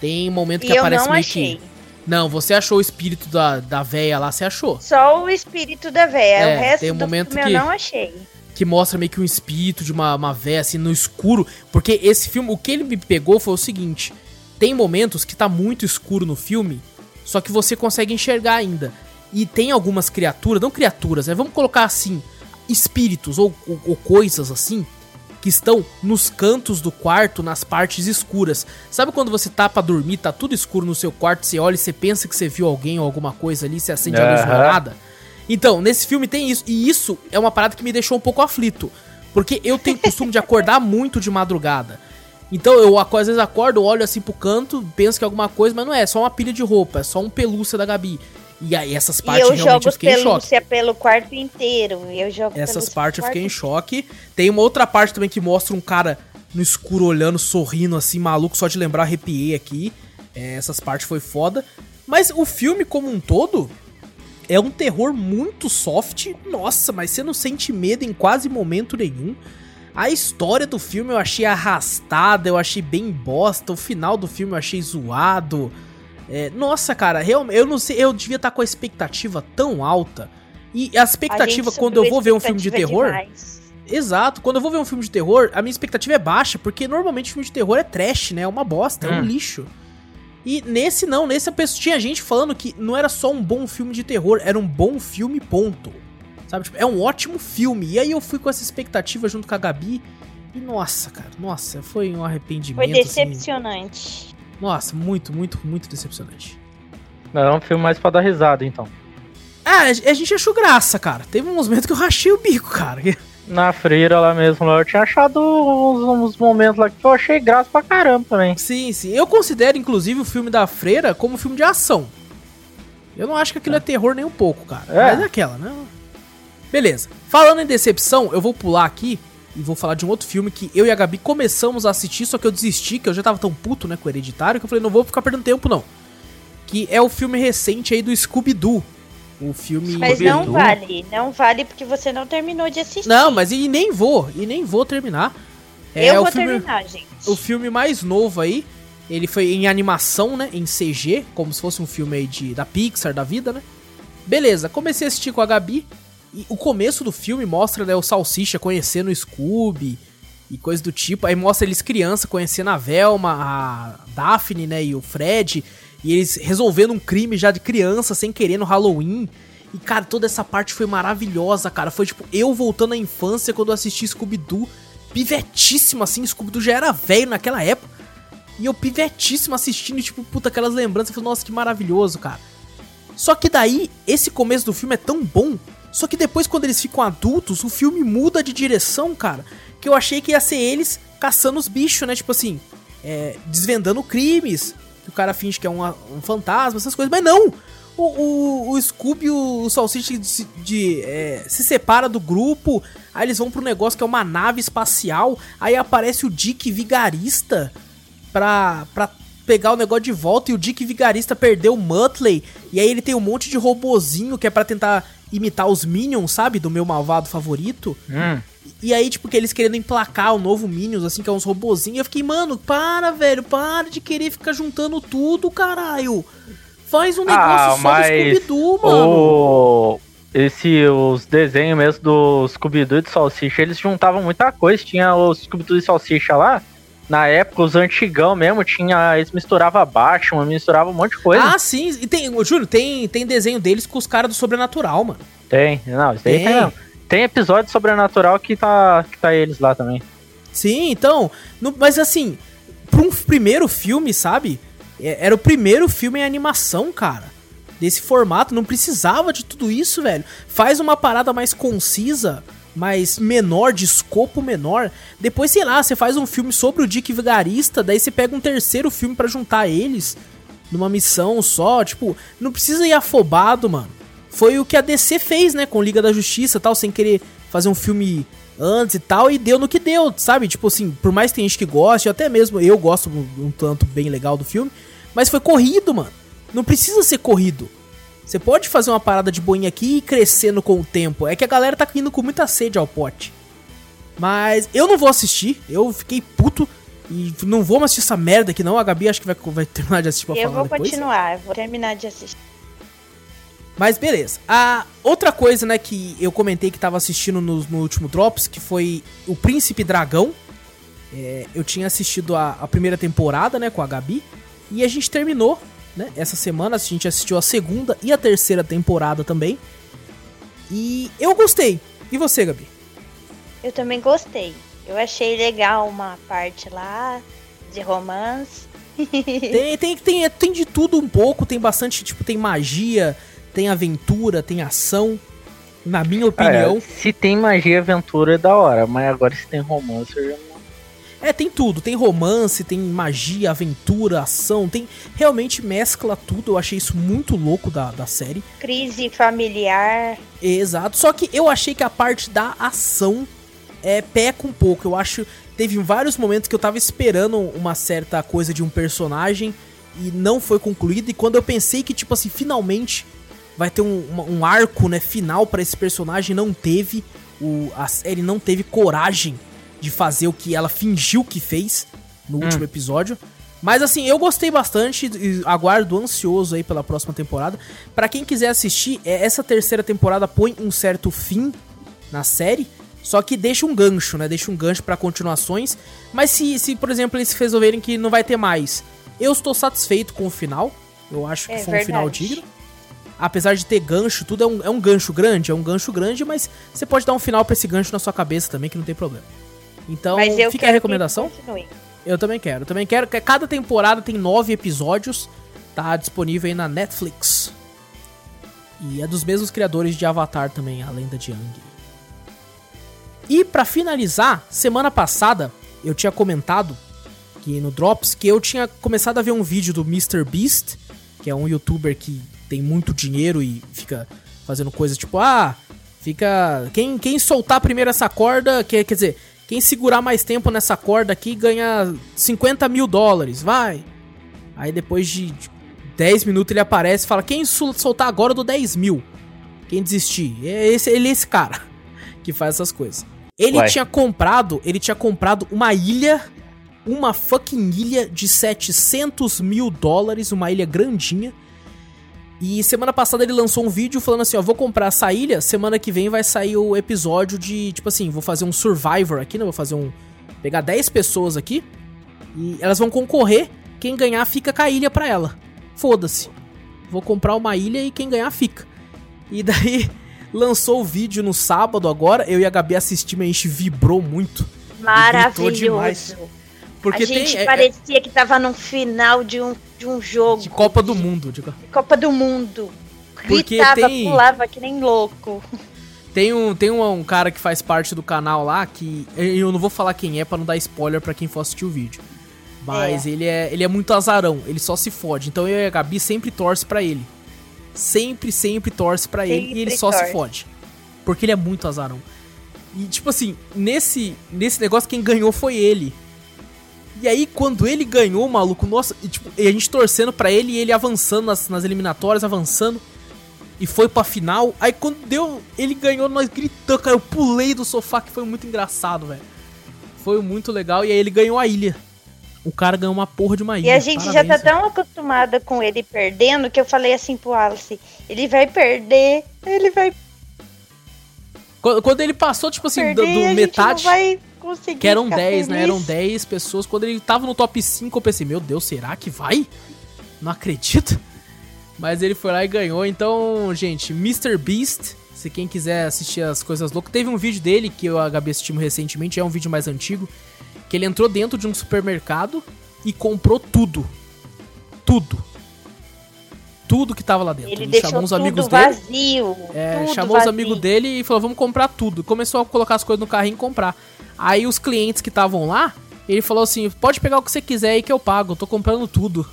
Tem momento que e aparece eu não meio achei. que. Não, você achou o espírito da, da véia lá, você achou? Só o espírito da véia, é, o resto tem um momento do filme que, eu não achei. Que mostra meio que um espírito de uma, uma véia assim no escuro. Porque esse filme, o que ele me pegou foi o seguinte: tem momentos que tá muito escuro no filme só que você consegue enxergar ainda. E tem algumas criaturas, não criaturas, né? Vamos colocar assim, espíritos ou, ou, ou coisas assim, que estão nos cantos do quarto, nas partes escuras. Sabe quando você tá pra dormir, tá tudo escuro no seu quarto, você olha e você pensa que você viu alguém ou alguma coisa ali, você acende uhum. a luz dourada? Então, nesse filme tem isso, e isso é uma parada que me deixou um pouco aflito. Porque eu tenho costume de acordar muito de madrugada. Então eu às vezes acordo, olho assim pro canto, penso que é alguma coisa, mas não é, é só uma pilha de roupa, é só um pelúcia da Gabi. E aí essas partes eu realmente eu fiquei em choque. pelo quarto inteiro. Eu jogo Essas partes eu fiquei em choque. Tem uma outra parte também que mostra um cara no escuro olhando, sorrindo assim, maluco, só de lembrar arrepiei aqui. É, essas partes foi foda. Mas o filme como um todo é um terror muito soft. Nossa, mas você não sente medo em quase momento nenhum. A história do filme eu achei arrastada, eu achei bem bosta. O final do filme eu achei zoado. É, nossa, cara, realmente, eu não sei, eu devia estar tá com a expectativa tão alta. E a expectativa a quando eu vou ver um filme de terror. Demais. Exato, quando eu vou ver um filme de terror, a minha expectativa é baixa, porque normalmente filme de terror é trash, né? É uma bosta, hum. é um hum. lixo. E nesse não, nesse a pessoa, tinha gente falando que não era só um bom filme de terror, era um bom filme, ponto. Sabe? Tipo, é um ótimo filme. E aí eu fui com essa expectativa junto com a Gabi. E nossa, cara, nossa, foi um arrependimento. Foi assim. decepcionante. Assim. Nossa, muito, muito, muito decepcionante. Não, é um filme mais pra dar risada, então. Ah, a gente achou graça, cara. Teve uns momentos que eu rachei o bico, cara. Na freira lá mesmo, eu tinha achado uns, uns, momentos lá que eu achei graça pra caramba também. Sim, sim. Eu considero, inclusive, o filme da freira como filme de ação. Eu não acho que aquilo é, é terror nem um pouco, cara. É. Mas é aquela, né? Beleza. Falando em decepção, eu vou pular aqui e vou falar de um outro filme que eu e a Gabi começamos a assistir, só que eu desisti, que eu já tava tão puto, né, com o Hereditário, que eu falei, não vou ficar perdendo tempo, não. Que é o filme recente aí do Scooby-Doo. O filme... Mas não vale, não vale porque você não terminou de assistir. Não, mas e nem vou, e nem vou terminar. É eu vou filme, terminar, gente. O filme mais novo aí, ele foi em animação, né, em CG, como se fosse um filme aí de, da Pixar, da vida, né. Beleza, comecei a assistir com a Gabi, e o começo do filme mostra né, o Salsicha conhecendo o Scooby e coisa do tipo. Aí mostra eles criança conhecendo a Velma, a Daphne, né, e o Fred. E eles resolvendo um crime já de criança, sem querer, no Halloween. E, cara, toda essa parte foi maravilhosa, cara. Foi tipo eu voltando à infância quando eu assisti Scooby-Doo. Pivetíssimo, assim. Scooby-Doo já era velho naquela época. E eu pivetíssimo assistindo, tipo, puta, aquelas lembranças. Eu falei, nossa, que maravilhoso, cara. Só que daí, esse começo do filme é tão bom só que depois, quando eles ficam adultos, o filme muda de direção, cara. Que eu achei que ia ser eles caçando os bichos, né? Tipo assim, é, desvendando crimes. O cara finge que é um, um fantasma, essas coisas. Mas não! O, o, o Scooby e o Salsicha de, de é, se separa do grupo. Aí eles vão pro negócio que é uma nave espacial. Aí aparece o Dick Vigarista pra, pra pegar o negócio de volta. E o Dick Vigarista perdeu o Muttley. E aí ele tem um monte de robozinho que é para tentar imitar os Minions, sabe? Do meu malvado favorito. Hum. E aí, tipo, que eles querendo emplacar o novo Minions, assim, que é uns robozinhos. Eu fiquei, mano, para, velho, para de querer ficar juntando tudo, caralho. Faz um negócio ah, só do Scooby-Doo, mano. O... Esse, os desenhos mesmo do Scooby-Doo e do Salsicha, eles juntavam muita coisa. Tinha o Scooby-Doo e Salsicha lá. Na época, os antigão mesmo, tinha. Eles misturavam Batman, misturavam um monte de coisa. Ah, sim. E tem, Júlio, tem, tem desenho deles com os caras do Sobrenatural, mano. Tem, não, isso daí tem. tem tem episódio sobrenatural que tá, que tá eles lá também. Sim, então. No, mas assim, pra um primeiro filme, sabe? É, era o primeiro filme em animação, cara. Desse formato, não precisava de tudo isso, velho. Faz uma parada mais concisa, mais menor, de escopo menor. Depois, sei lá, você faz um filme sobre o Dick Vigarista, daí você pega um terceiro filme para juntar eles numa missão só. Tipo, não precisa ir afobado, mano foi o que a DC fez, né, com Liga da Justiça tal, sem querer fazer um filme antes e tal, e deu no que deu, sabe? Tipo assim, por mais que tem gente que goste, até mesmo eu gosto um, um tanto bem legal do filme, mas foi corrido, mano. Não precisa ser corrido. Você pode fazer uma parada de boinha aqui e ir crescendo com o tempo. É que a galera tá indo com muita sede ao pote. Mas eu não vou assistir, eu fiquei puto e não vou mais assistir essa merda aqui não. A Gabi acho que vai, vai terminar de assistir pra eu falar Eu vou continuar, eu vou terminar de assistir. Mas beleza. A outra coisa, né, que eu comentei que tava assistindo no, no último Drops, que foi o Príncipe Dragão. É, eu tinha assistido a, a, primeira temporada, né, com a Gabi. E a gente terminou, né, essa semana. A gente assistiu a segunda e a terceira temporada também. E eu gostei. E você, Gabi? Eu também gostei. Eu achei legal uma parte lá de romance. tem, tem, tem, tem de tudo um pouco, tem bastante, tipo, tem magia, tem aventura, tem ação. Na minha opinião. É, se tem magia e aventura é da hora, mas agora se tem romance eu já não. É, tem tudo. Tem romance, tem magia, aventura, ação. Tem. Realmente mescla tudo. Eu achei isso muito louco da, da série. Crise familiar. Exato. Só que eu achei que a parte da ação é, peca um pouco. Eu acho. Teve vários momentos que eu tava esperando uma certa coisa de um personagem e não foi concluído. E quando eu pensei que, tipo assim, finalmente vai ter um, um arco né, final para esse personagem. Não teve. O, a série não teve coragem de fazer o que ela fingiu que fez no hum. último episódio. Mas assim, eu gostei bastante e aguardo ansioso aí pela próxima temporada. Para quem quiser assistir, é, essa terceira temporada põe um certo fim na série, só que deixa um gancho, né? Deixa um gancho para continuações. Mas se, se, por exemplo, eles resolverem que não vai ter mais, eu estou satisfeito com o final. Eu acho que é foi verdade. um final digno apesar de ter gancho, tudo é um, é um gancho grande, é um gancho grande, mas você pode dar um final para esse gancho na sua cabeça também, que não tem problema. Então, fica a recomendação. Eu também quero, eu também quero. Cada temporada tem nove episódios, tá disponível aí na Netflix. E é dos mesmos criadores de Avatar também, a lenda de Yang. E para finalizar, semana passada eu tinha comentado que no Drops que eu tinha começado a ver um vídeo do Mr Beast, que é um youtuber que tem muito dinheiro e fica fazendo coisas tipo, ah, fica. Quem, quem soltar primeiro essa corda, quer, quer dizer, quem segurar mais tempo nessa corda aqui ganha 50 mil dólares, vai. Aí depois de 10 minutos ele aparece e fala: Quem soltar agora do 10 mil? Quem desistir? É esse, ele é esse cara que faz essas coisas. Ele Uai. tinha comprado, ele tinha comprado uma ilha, uma fucking ilha de 700 mil dólares, uma ilha grandinha e semana passada ele lançou um vídeo falando assim, ó, vou comprar essa ilha, semana que vem vai sair o episódio de, tipo assim, vou fazer um Survivor aqui, né? Vou fazer um... Pegar 10 pessoas aqui e elas vão concorrer, quem ganhar fica com a ilha pra ela. Foda-se. Vou comprar uma ilha e quem ganhar fica. E daí lançou o vídeo no sábado agora, eu e a Gabi assistimos, a gente vibrou muito. Maravilhoso. Porque a gente tem, é, é parecia é, que tava no final de um, de um jogo. De Copa do Mundo. De... Copa do Mundo. Porque Gritava, tem... pulava que nem louco. Tem, um, tem um, um, cara que faz parte do canal lá que. Eu não vou falar quem é para não dar spoiler para quem for assistir o vídeo. Mas é. ele é ele é muito azarão, ele só se fode. Então eu e a Gabi sempre torce para ele. Sempre, sempre torce para ele e ele só torce. se fode. Porque ele é muito azarão. E tipo assim, nesse, nesse negócio quem ganhou foi ele. E aí, quando ele ganhou, maluco, nossa, e, tipo, e a gente torcendo para ele e ele avançando nas, nas eliminatórias, avançando. e foi pra final. Aí quando deu, ele ganhou, nós gritamos, cara. Eu pulei do sofá, que foi muito engraçado, velho. Foi muito legal. E aí ele ganhou a ilha. O cara ganhou uma porra de uma ilha. E a gente Parabéns, já tá tão acostumada com ele perdendo que eu falei assim pro Alice: ele vai perder, ele vai. Quando, quando ele passou, tipo assim, perder, do, do metade. Que eram 10, né? Eram 10 pessoas. Quando ele tava no top 5, eu pensei: meu Deus, será que vai? Não acredito. Mas ele foi lá e ganhou. Então, gente, Mr. Beast. Se quem quiser assistir as coisas loucas, teve um vídeo dele que eu acabei assistindo recentemente, é um vídeo mais antigo, que ele entrou dentro de um supermercado e comprou tudo. Tudo. Tudo que tava lá dentro. Ele, ele chamou os amigos vazio, dele. É, chamou vazio. os amigos dele e falou: vamos comprar tudo. Começou a colocar as coisas no carrinho e comprar. Aí os clientes que estavam lá, ele falou assim: pode pegar o que você quiser aí que eu pago, eu tô comprando tudo.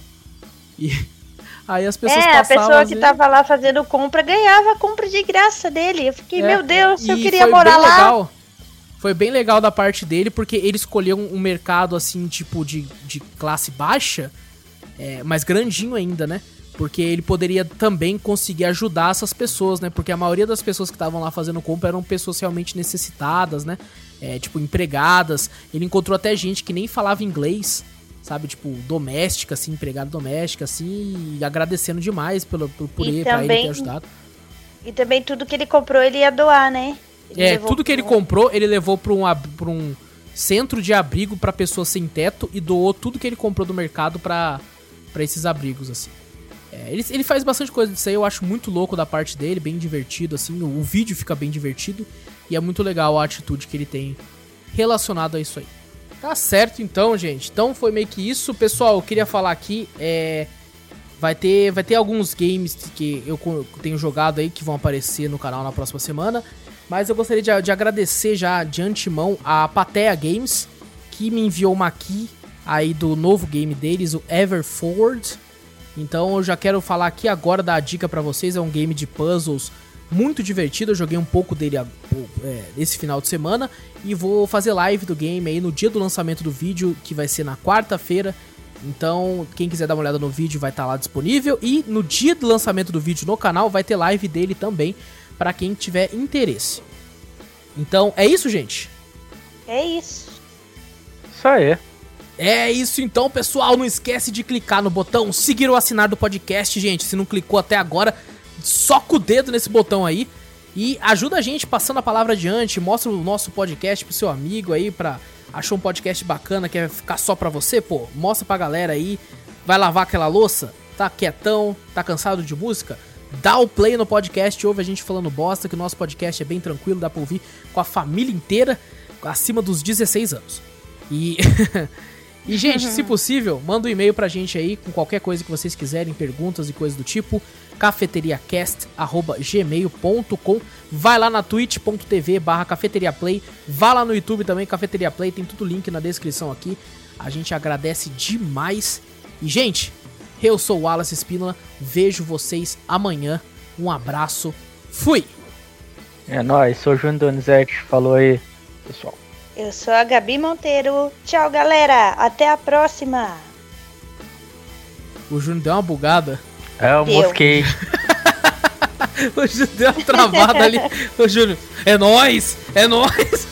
E aí as pessoas É, a pessoa que tava lá fazendo compra ganhava a compra de graça dele. Eu fiquei, é, meu Deus, eu queria morar lá. Legal foi bem legal da parte dele, porque ele escolheu um, mercado, assim, tipo, de, de classe baixa, é, mas grandinho ainda, né? Porque ele poderia também conseguir ajudar essas pessoas, né? Porque a maioria das pessoas que estavam lá fazendo compra eram pessoas realmente necessitadas, né? É, tipo, empregadas. Ele encontrou até gente que nem falava inglês, sabe? Tipo, doméstica, assim, empregada doméstica, assim, e agradecendo demais pelo, por ele, também, pra ele ter ajudado. E também tudo que ele comprou ele ia doar, né? é, tudo que ele comprou, ele levou pra um, pra um centro de abrigo para pessoas sem teto e doou tudo que ele comprou do mercado para esses abrigos, assim. É, ele, ele faz bastante coisa disso aí, eu acho muito louco da parte dele, bem divertido, assim. O, o vídeo fica bem divertido e é muito legal a atitude que ele tem relacionado a isso aí. Tá certo então, gente. Então foi meio que isso. Pessoal, eu queria falar aqui, é... Vai ter, vai ter alguns games que eu tenho jogado aí que vão aparecer no canal na próxima semana. Mas eu gostaria de, de agradecer já de antemão a Patea Games, que me enviou uma key aí do novo game deles, o Ever Forward. Então eu já quero falar aqui agora da dica para vocês, é um game de puzzles muito divertido, eu joguei um pouco dele é, esse final de semana e vou fazer live do game aí no dia do lançamento do vídeo, que vai ser na quarta-feira. Então, quem quiser dar uma olhada no vídeo vai estar tá lá disponível e no dia do lançamento do vídeo no canal vai ter live dele também para quem tiver interesse. Então, é isso, gente? É isso. Isso aí. É isso então, pessoal. Não esquece de clicar no botão seguir ou assinar do podcast, gente. Se não clicou até agora, soca o dedo nesse botão aí. E ajuda a gente passando a palavra adiante. Mostra o nosso podcast pro seu amigo aí. Pra... Achou um podcast bacana, quer ficar só pra você? Pô, mostra pra galera aí. Vai lavar aquela louça? Tá quietão? Tá cansado de música? dá o play no podcast, ouve a gente falando bosta, que o nosso podcast é bem tranquilo, dá pra ouvir com a família inteira, acima dos 16 anos. E. e, gente, se possível, manda um e-mail pra gente aí com qualquer coisa que vocês quiserem, perguntas e coisas do tipo. cafeteriacast.gmail.com Vai lá na twitch.tv barra cafeteriaplay. Vá lá no YouTube também, Cafeteria Play, tem tudo link na descrição aqui. A gente agradece demais. E, gente, eu sou o Wallace Espínola, vejo vocês amanhã. Um abraço, fui! É nóis, sou o Júnior Donizete, falou aí, pessoal. Eu sou a Gabi Monteiro. Tchau, galera. Até a próxima. O Júnior deu uma bugada. É, eu deu. mosquei. o Júnior deu uma travada ali. Ô, Júnior, é nóis! É nóis!